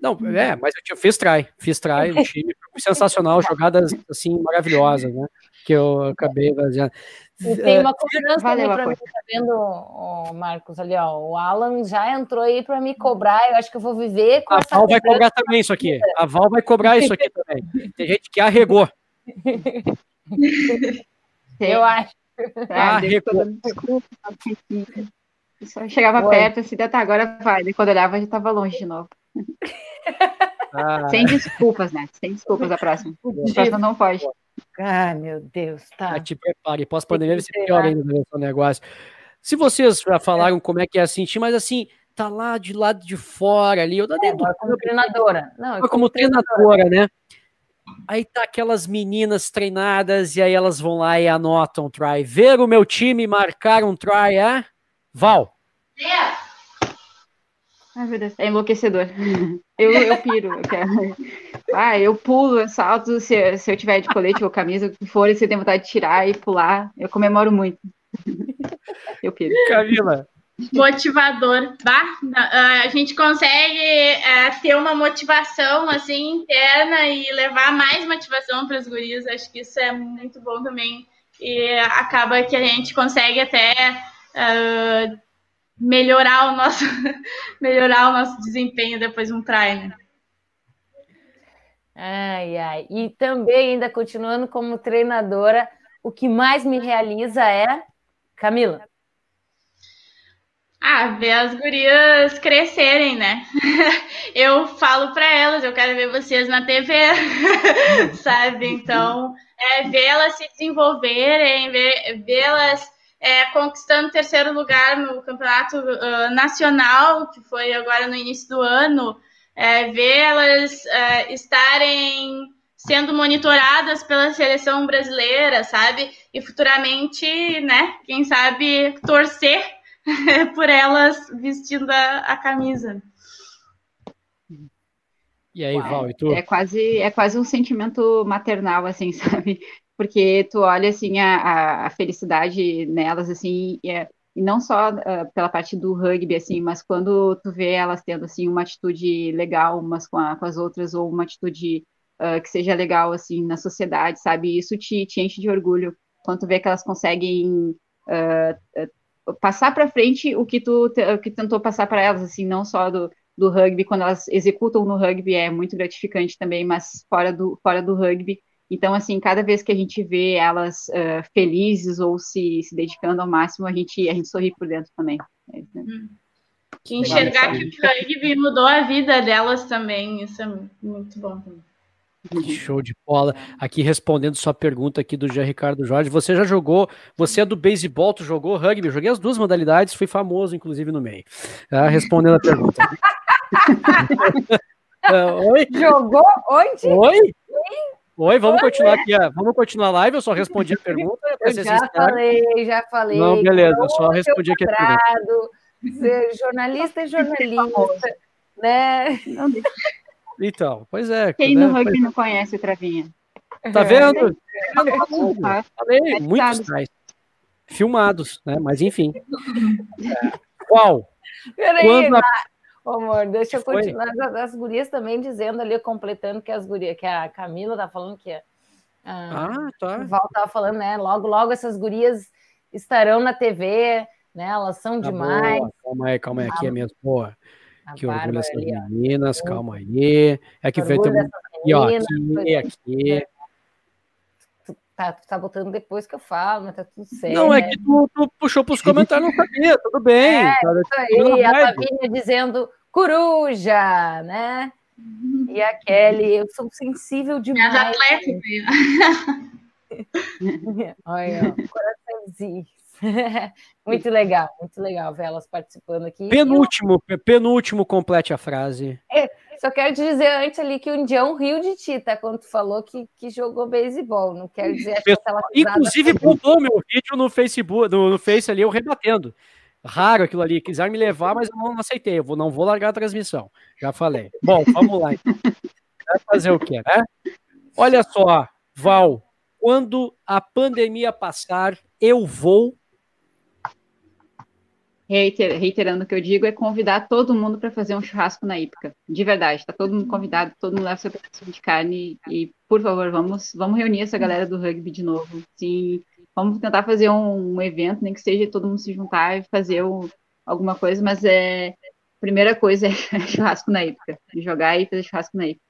Não, é, mas eu fiz try, fiz try time, sensacional, jogadas assim maravilhosas, né? Que eu acabei fazendo. E tem uma confiança Valeu, para mim, tá vendo, oh, Marcos, ali, ó, o Alan já entrou aí para me cobrar, eu acho que eu vou viver com A Val vai cobrar também isso aqui, a Val vai cobrar isso aqui também. Tem gente que arregou. [LAUGHS] eu acho. [LAUGHS] Ah, desculpa, só chegava Oi. perto, assim, tá, agora vai. E quando olhava, já estava longe de novo. Ah. Sem desculpas, né? Sem desculpas a próxima. A próxima não pode. Ah, meu Deus, tá. Ah, te prepare, pós-pandemia vai ser pior ainda no negócio. Se vocês já falaram como é que é sentir, mas assim, tá lá de lado de fora ali, eu da é, como treinadora. Não, como, como treinadora, treinadora, né? Aí tá aquelas meninas treinadas e aí elas vão lá e anotam um try. Ver o meu time marcar um try, é? Val. Ai, meu Deus, é enlouquecedor. Eu, eu piro. Eu quero. Ah, eu pulo, eu salto. Se, se eu tiver de colete ou camisa, o que for, e se eu tenho vontade de tirar e pular, eu comemoro muito. Eu piro. Camila motivador. Bah, a gente consegue é, ter uma motivação assim interna e levar mais motivação para os guris. Acho que isso é muito bom também. E acaba que a gente consegue até uh, melhorar o nosso [LAUGHS] melhorar o nosso desempenho depois de um treino. Ai, ai. E também, ainda continuando como treinadora, o que mais me realiza é Camila. Ah, ver as gurias crescerem, né? [LAUGHS] Eu falo para elas, eu quero ver vocês na TV, [LAUGHS] sabe? Então, é ver elas se desenvolverem, ver, elas é, conquistando terceiro lugar no campeonato uh, nacional, que foi agora no início do ano, é, elas uh, estarem sendo monitoradas pela seleção brasileira, sabe? E futuramente, né, quem sabe torcer [LAUGHS] por elas vestindo a, a camisa. E aí, Val, e tu? É quase, é quase um sentimento maternal, assim, [LAUGHS] sabe? Porque tu olha, assim, a, a felicidade nelas, assim, e, é, e não só uh, pela parte do rugby, assim, mas quando tu vê elas tendo, assim, uma atitude legal umas com, a, com as outras, ou uma atitude uh, que seja legal, assim, na sociedade, sabe? Isso te, te enche de orgulho quando tu vê que elas conseguem uh, passar para frente o que tu o que tentou passar para elas, assim, não só do, do rugby, quando elas executam no rugby é muito gratificante também, mas fora do, fora do rugby. Então, assim, cada vez que a gente vê elas uh, felizes ou se, se dedicando ao máximo, a gente, a gente sorri por dentro também. É, né? Hum. Que enxergar que o rugby mudou a vida delas também, isso é muito bom também. Show de bola. Aqui respondendo sua pergunta aqui do Jean Ricardo Jorge. Você já jogou, você é do beisebol, tu jogou rugby? Eu joguei as duas modalidades, fui famoso, inclusive, no meio. Ah, respondendo a pergunta. uh, [LAUGHS] oi? Jogou onde? Oi? Oi, vamos Oi? continuar aqui. Vamos continuar a live, eu só respondi a pergunta. [LAUGHS] Eu já falei, já falei. Não, beleza, eu só respondi aqui a pergunta. Ser jornalista é jornalista, [LAUGHS] né? Então, pois é. Quem né? no rugby não conhece o Travinha? Tá vendo? Tá? Falei, muitos sites filmados, né? Mas enfim. [LAUGHS] É. Qual? Peraí, Quando a- Ô, amor, deixa eu foi? continuar. As, as gurias também dizendo ali, completando que as gurias, que a Camila tá falando que a, a, Ah, o tá. Val tava falando, né? Logo, logo essas gurias estarão na TV, né? Elas são Tá demais. boa. Calma aí, calma aí, aqui é mesmo. Boa. A Que orgulho essas ali, ó. meninas, calma aí. É que veio também. Aqui, ó, aqui, aqui. Tu tá, tu tá botando depois que eu falo, mas tá tudo certo. Não, é né? que tu, tu puxou pros comentários, não sabia, tudo bem. tá, Isso aí, a vibe. Lavínia dizendo coruja, né? E a Kelly, eu sou sensível Minhas demais. atletas. [LAUGHS] [LAUGHS] Olha, ó, coraçãozinho. [LAUGHS] muito legal, muito legal ver elas participando aqui. Penúltimo, pe- penúltimo, complete a frase. Só quero te dizer antes ali que o Indião riu de ti, tá? Quando tu falou que, que jogou beisebol. Não quero dizer que Inclusive, botou meu vídeo no Facebook, no, no Face ali, eu rebatendo. Raro aquilo ali. Quiser me levar, mas eu não aceitei. Eu vou, não vou largar a transmissão. Já falei. Bom, vamos lá. Então. Vai fazer o quê, né? Olha só, Val. Quando a pandemia passar, eu vou. Reiter- reiterando o que eu digo, é convidar todo mundo para fazer um churrasco na Ípica. De verdade, tá todo mundo convidado, todo mundo leva seu pedacinho de carne e, por favor, vamos, vamos reunir essa galera do rugby de novo. Sim, vamos tentar fazer um, um evento, nem que seja todo mundo se juntar e fazer um- alguma coisa, mas é primeira coisa é [LAUGHS] churrasco na Ípica. Jogar e fazer churrasco na Ípica.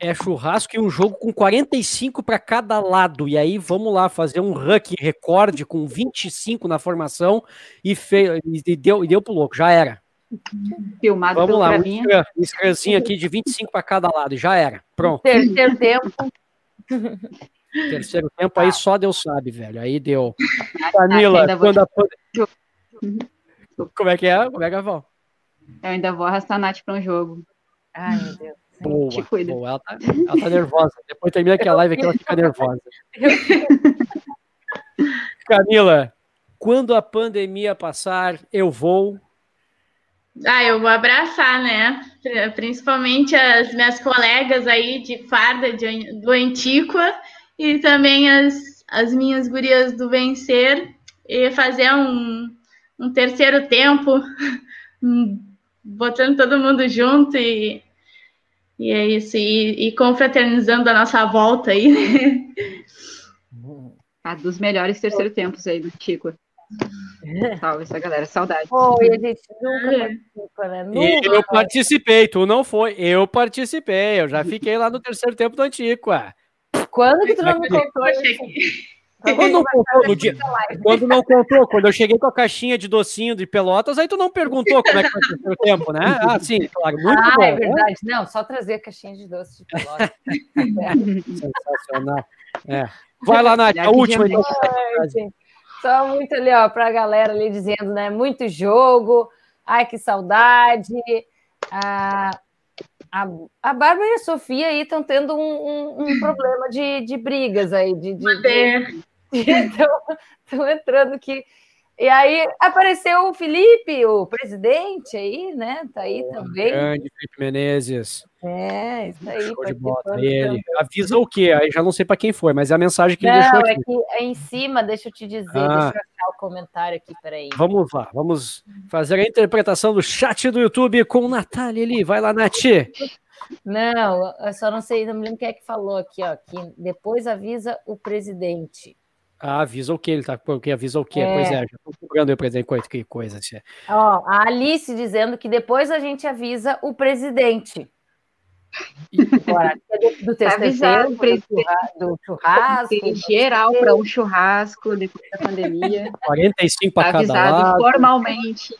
É churrasco e um jogo com 45 para cada lado. E aí vamos lá fazer um ranking recorde com 25 na formação e, fe... e, deu, e deu pro louco, já era. Filmado Vamos pelo lá, um um scrumzinho aqui de 25 para cada lado, já era. Pronto. Terceiro tempo. Terceiro tempo aí só Deus sabe, velho. Aí deu. Camila, [LAUGHS] ainda vou quando a Uhum. Como é que é? Como é que é, Val? Eu ainda vou arrastar a Nath para um jogo. Ai, meu Deus. Boa, Te boa. Ela, tá, ela tá nervosa. Depois termina aqui a live aqui, ela fica nervosa. Camila, quando a pandemia passar, eu vou. Ah, eu vou abraçar, né? Principalmente as minhas colegas aí de farda de, do Antíqua e também as, as minhas gurias do Vencer e fazer um, um terceiro tempo, [LAUGHS] botando todo mundo junto e, e é isso, e, e confraternizando a nossa volta aí. né? Tá, dos melhores terceiro tempos aí do Chico. Salve essa galera, saudade. Foi, a gente nunca participa, né? E Nunca. eu participei, tu não foi. Eu participei, eu já fiquei lá no terceiro tempo do Antiqua. Quando que tu não me contou? Poxa, Quando não contou no dia, quando não contou, quando eu cheguei com a caixinha de docinho de pelotas, aí tu não perguntou como é que foi o tempo, né? Ah, sim, claro, muito ah, bom. é né? verdade. Não, só trazer a caixinha de doce de pelota. [LAUGHS] Sensacional. É. Vai lá, Nath, a última. Então. Ai, gente. Só muito ali, ó, pra galera ali dizendo, né? Muito jogo. Ai, que saudade. A, a, a Bárbara e a Sofia aí estão tendo um, um- um [LAUGHS] problema de, de brigas aí, de, de, de, Estão [LAUGHS] entrando aqui. E aí apareceu o Felipe, o presidente aí, né? Tá aí também. Grande Felipe Menezes. É, isso aí. Show de bola. participando Ele. também. Avisa o quê? Aí já não sei para quem foi, mas é a mensagem que ele deixou Não, é aqui. que é em cima, deixa eu te dizer, Ah. deixa eu achar o comentário aqui, peraí. Vamos lá, vamos fazer a interpretação do chat do YouTube com Natália ali. Vai lá, Nath. Não, eu só não sei, não me lembro quem é que falou aqui, ó, que depois avisa o presidente. Ah, avisa o quê? Ele tá porque avisa o quê? É. Pois é, já tô cobrando o presidente. Coisa, que coisa. assim. Ó, a Alice dizendo que depois a gente avisa o presidente. [LAUGHS] Agora, é do, do TCC, do, presidente. do churrasco. Tem geral para um churrasco depois da pandemia. 45 para cada avisado lado. formalmente.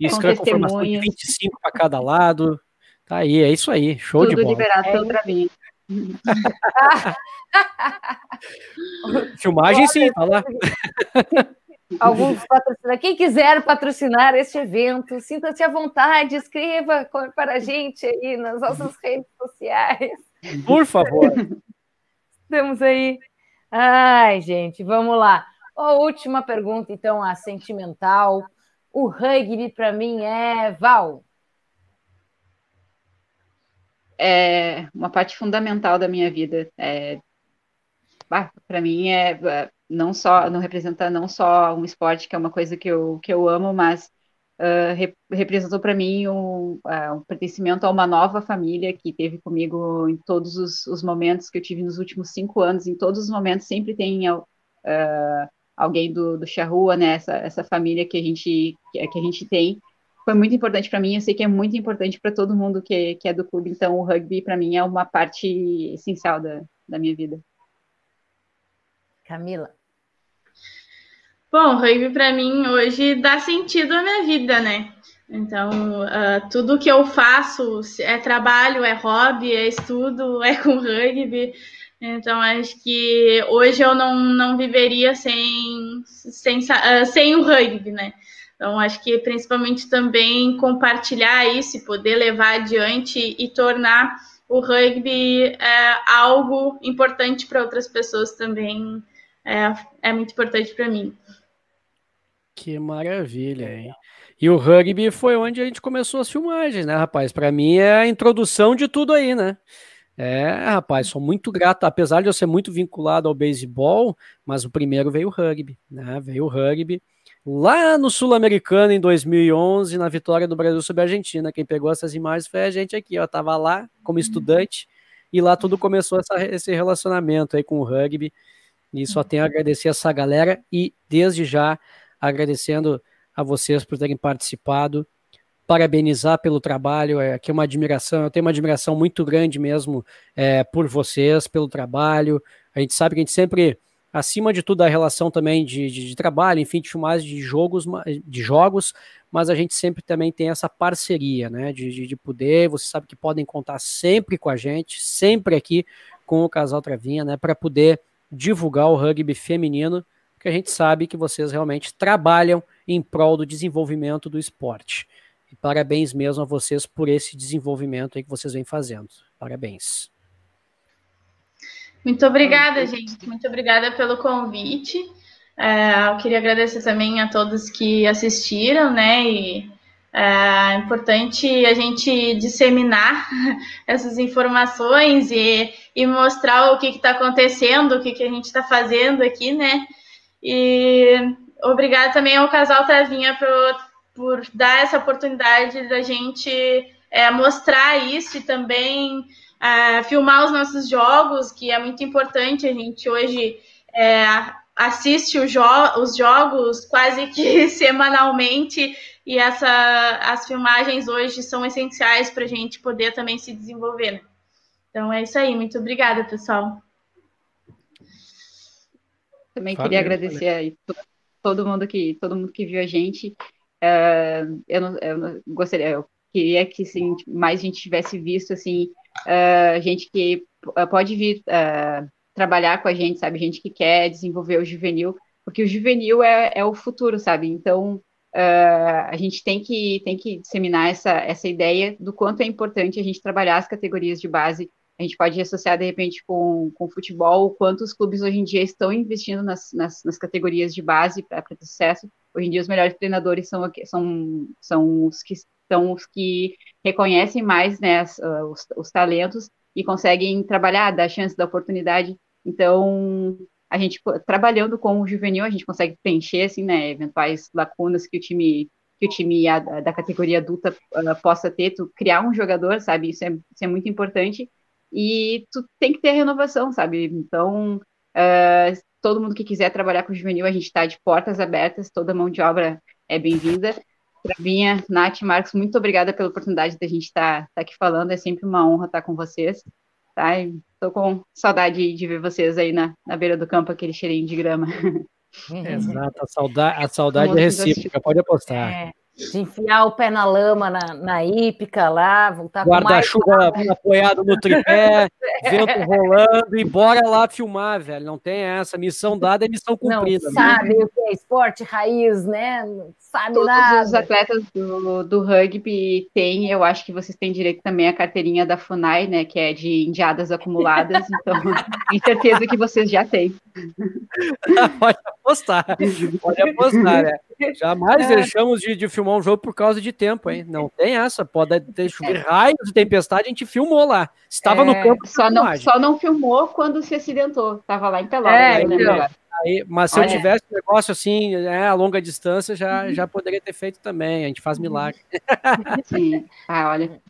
E com confirmação de testemunhas. 25 para cada lado. Tá aí, é isso aí. Show de tudo bola. liberado É pelo Travinho. [LAUGHS] [LAUGHS] [LAUGHS] Filmagem sim, tá lá. [LAUGHS] Alguns patrocinadores. Quem quiser patrocinar este evento, sinta-se à vontade, escreva para a gente aí nas nossas redes sociais. Por favor. [LAUGHS] Temos aí. Ai, gente, vamos lá. A última pergunta, então, a sentimental. O rugby para mim é Val. é uma parte fundamental da minha vida. É, para mim é não só não representa não só um esporte que é uma coisa que eu, que eu amo, mas uh, rep, representou para mim um, uh, pertencimento a uma nova família que teve comigo em todos os, os, momentos que eu tive nos últimos cinco anos. Em todos os momentos sempre tem uh, alguém do, do Charrua, né? Essa, essa família que a gente que a gente tem foi muito importante para mim. Eu sei que é muito importante para todo mundo que, que é do clube. Então, o rugby para mim é uma parte essencial da, da minha vida. Camila. Bom, rugby para mim hoje dá sentido à minha vida, né? Então, uh, tudo que eu faço é trabalho, é hobby, é estudo, [LAUGHS] é com rugby. Então, acho que hoje eu não, não viveria sem, sem, uh, sem o rugby, né? Então, acho que principalmente também compartilhar isso poder levar adiante e tornar o rugby é, algo importante para outras pessoas também é, é muito importante para mim. Que maravilha, hein? E o rugby foi onde a gente começou as filmagens, né, rapaz? Para mim é a introdução de tudo aí, né? É, rapaz, sou muito grato, apesar de eu ser muito vinculado ao beisebol, mas o primeiro veio o rugby, né? Veio o rugby lá no Sul-Americano em 2011, na vitória do Brasil sobre a Argentina. Quem pegou essas imagens foi a gente aqui, ó. Tava lá como estudante e lá tudo começou essa, esse relacionamento aí com o rugby. E só tenho a agradecer essa galera e desde já agradecendo a vocês por terem participado, parabenizar pelo trabalho, é aqui é uma admiração, eu tenho uma admiração muito grande mesmo é, por vocês, pelo trabalho. A gente sabe que a gente sempre, acima de tudo, a relação também de, de, de trabalho, enfim, de filmagem de jogos, de jogos, mas a gente sempre também tem essa parceria, né? De, de, de poder, você sabe que podem contar sempre com a gente, sempre aqui com o Casal Travinha, né? Para poder divulgar o rugby feminino, porque a gente sabe que vocês realmente trabalham em prol do desenvolvimento do esporte. E parabéns mesmo a vocês por esse desenvolvimento que vocês vêm fazendo. Parabéns. Muito obrigada, gente. Muito obrigada pelo convite. É, eu queria agradecer também a todos que assistiram, né? E é importante a gente disseminar [LAUGHS] essas informações e e mostrar o que está acontecendo, o que, que a gente está fazendo aqui, né? E obrigada também ao casal Travinha por, por dar essa oportunidade da gente é, mostrar isso e também é, filmar os nossos jogos, que é muito importante. A gente hoje é, assiste jo os jogos quase que [LAUGHS] semanalmente e essa, as filmagens hoje são essenciais para a gente poder também se desenvolver. Né? Então é isso aí. Muito obrigada, pessoal. Também valeu, queria agradecer aí todo mundo que todo mundo que viu a gente. Uh, eu, não, eu não gostaria, eu queria que assim, mais gente tivesse visto assim, uh, gente que pode vir uh, trabalhar com a gente, sabe? Gente que quer desenvolver o juvenil, porque o juvenil é, é o futuro, sabe? Então Uh, a gente tem que, tem que disseminar essa, essa ideia do quanto é importante a gente trabalhar as categorias de base a gente pode associar de repente com, com futebol, quantos clubes hoje em dia estão investindo nas, nas, nas categorias de base para ter sucesso. Hoje em dia os melhores treinadores são, são, são os que são os que reconhecem mais né, as, uh, os, os, talentos e conseguem trabalhar, dar chance, dar oportunidade. Então, a gente trabalhando com o juvenil, a gente consegue preencher assim, né, eventuais lacunas que o time que o time da categoria adulta uh, possa ter, tu criar um jogador, sabe? Isso é, isso é muito importante e tu tem que ter renovação, sabe? Então, uh, todo mundo que quiser trabalhar com o juvenil, a gente está de portas abertas, toda mão de obra é bem-vinda. Travinha, Nath, Marcos, muito obrigada pela oportunidade da gente estar tá, tá aqui falando, é sempre uma honra estar com vocês. Tá? Estou com saudade de ver vocês aí na, na beira do campo, aquele cheirinho de grama. Exato, a saudade, a saudade é recíproca, pode apostar. É de enfiar o pé na lama na, na hípica lá, voltar Guarda-chuva [LAUGHS] apoiado no tripé, [LAUGHS] vento rolando e bora lá filmar, velho. Não tem essa. Missão dada é missão cumprida. Não sabe né? o que é esporte raiz, né? Não sabe Todos nada. os atletas do, do rugby têm, eu acho que vocês têm direito também à carteirinha da FUNAI, né? Que é de indiadas acumuladas. [LAUGHS] Então, tenho certeza que vocês já têm. Pode apostar. Pode apostar, né? Jamais é. deixamos de, de, filmar um jogo por causa de tempo, hein? Não tem essa. Pode ter chover raios de tempestade, a gente filmou lá. Estava é, no campo. Só não, só não filmou quando se acidentou. Estava lá em Pelotas. É. Aí, mas se Olha. eu tivesse um negócio assim, é, a longa distância, já, uhum. já poderia ter feito também. A gente faz milagre. [LAUGHS] Sim. Ah, olha.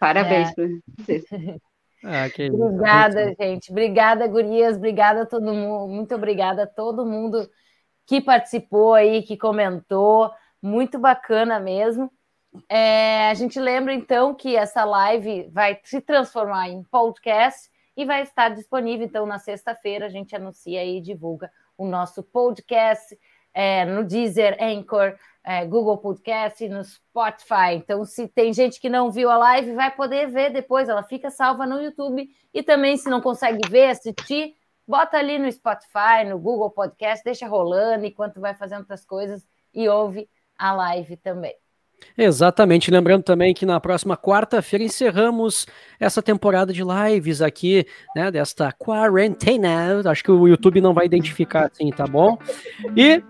Parabéns é. para vocês. [LAUGHS] Ah, obrigada, gente. Obrigada, gurias. Obrigada a todo mundo. Muito obrigada a todo mundo que participou aí, que comentou. Muito bacana mesmo. É, a gente lembra então que essa live vai se transformar em podcast e vai estar disponível então na sexta-feira. A gente anuncia e divulga o nosso podcast é, no Deezer, Anchor, é, Google Podcast, no Spotify. Então, se tem gente que não viu a live, vai poder ver depois. Ela fica salva no YouTube e também se não consegue ver, assistir, bota ali no Spotify, no Google Podcast, deixa rolando enquanto vai fazendo outras coisas e ouve a live também. Exatamente, lembrando também que na próxima quarta-feira encerramos essa temporada de lives aqui, né, desta quarentena, acho que o YouTube não vai identificar assim, tá bom? E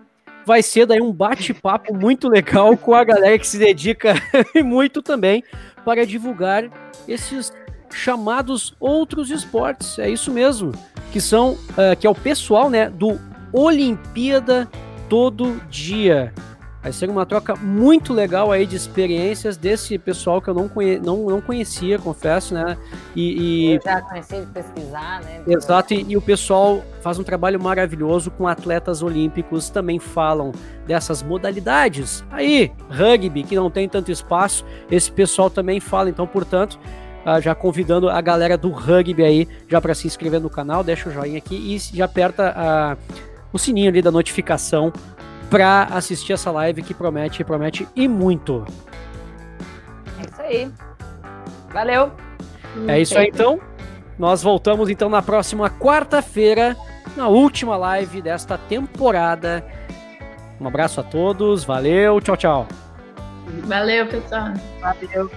vai ser daí um bate-papo muito legal com a galera que se dedica [LAUGHS] muito também para divulgar esses chamados outros esportes. É isso mesmo, que são uh, que é o pessoal, né, do Olimpíada todo dia. Vai ser uma troca muito legal aí de experiências desse pessoal que eu não, conhe não, não conhecia, confesso, né? E, e... Eu já conheci de pesquisar, né? Exato, e, e, o pessoal faz um trabalho maravilhoso com atletas olímpicos, também falam dessas modalidades. Aí, rugby, que não tem tanto espaço, esse pessoal também fala, então, portanto, Uh, já convidando a galera do rugby aí já para se inscrever no canal, deixa o joinha aqui e já aperta uh, o sininho ali da notificação para assistir essa live que promete, promete e muito. É isso aí. Valeu. É isso aí então. Nós voltamos então na próxima quarta-feira, na última live desta temporada. Um abraço a todos, valeu, tchau, tchau. Valeu, pessoal. Valeu.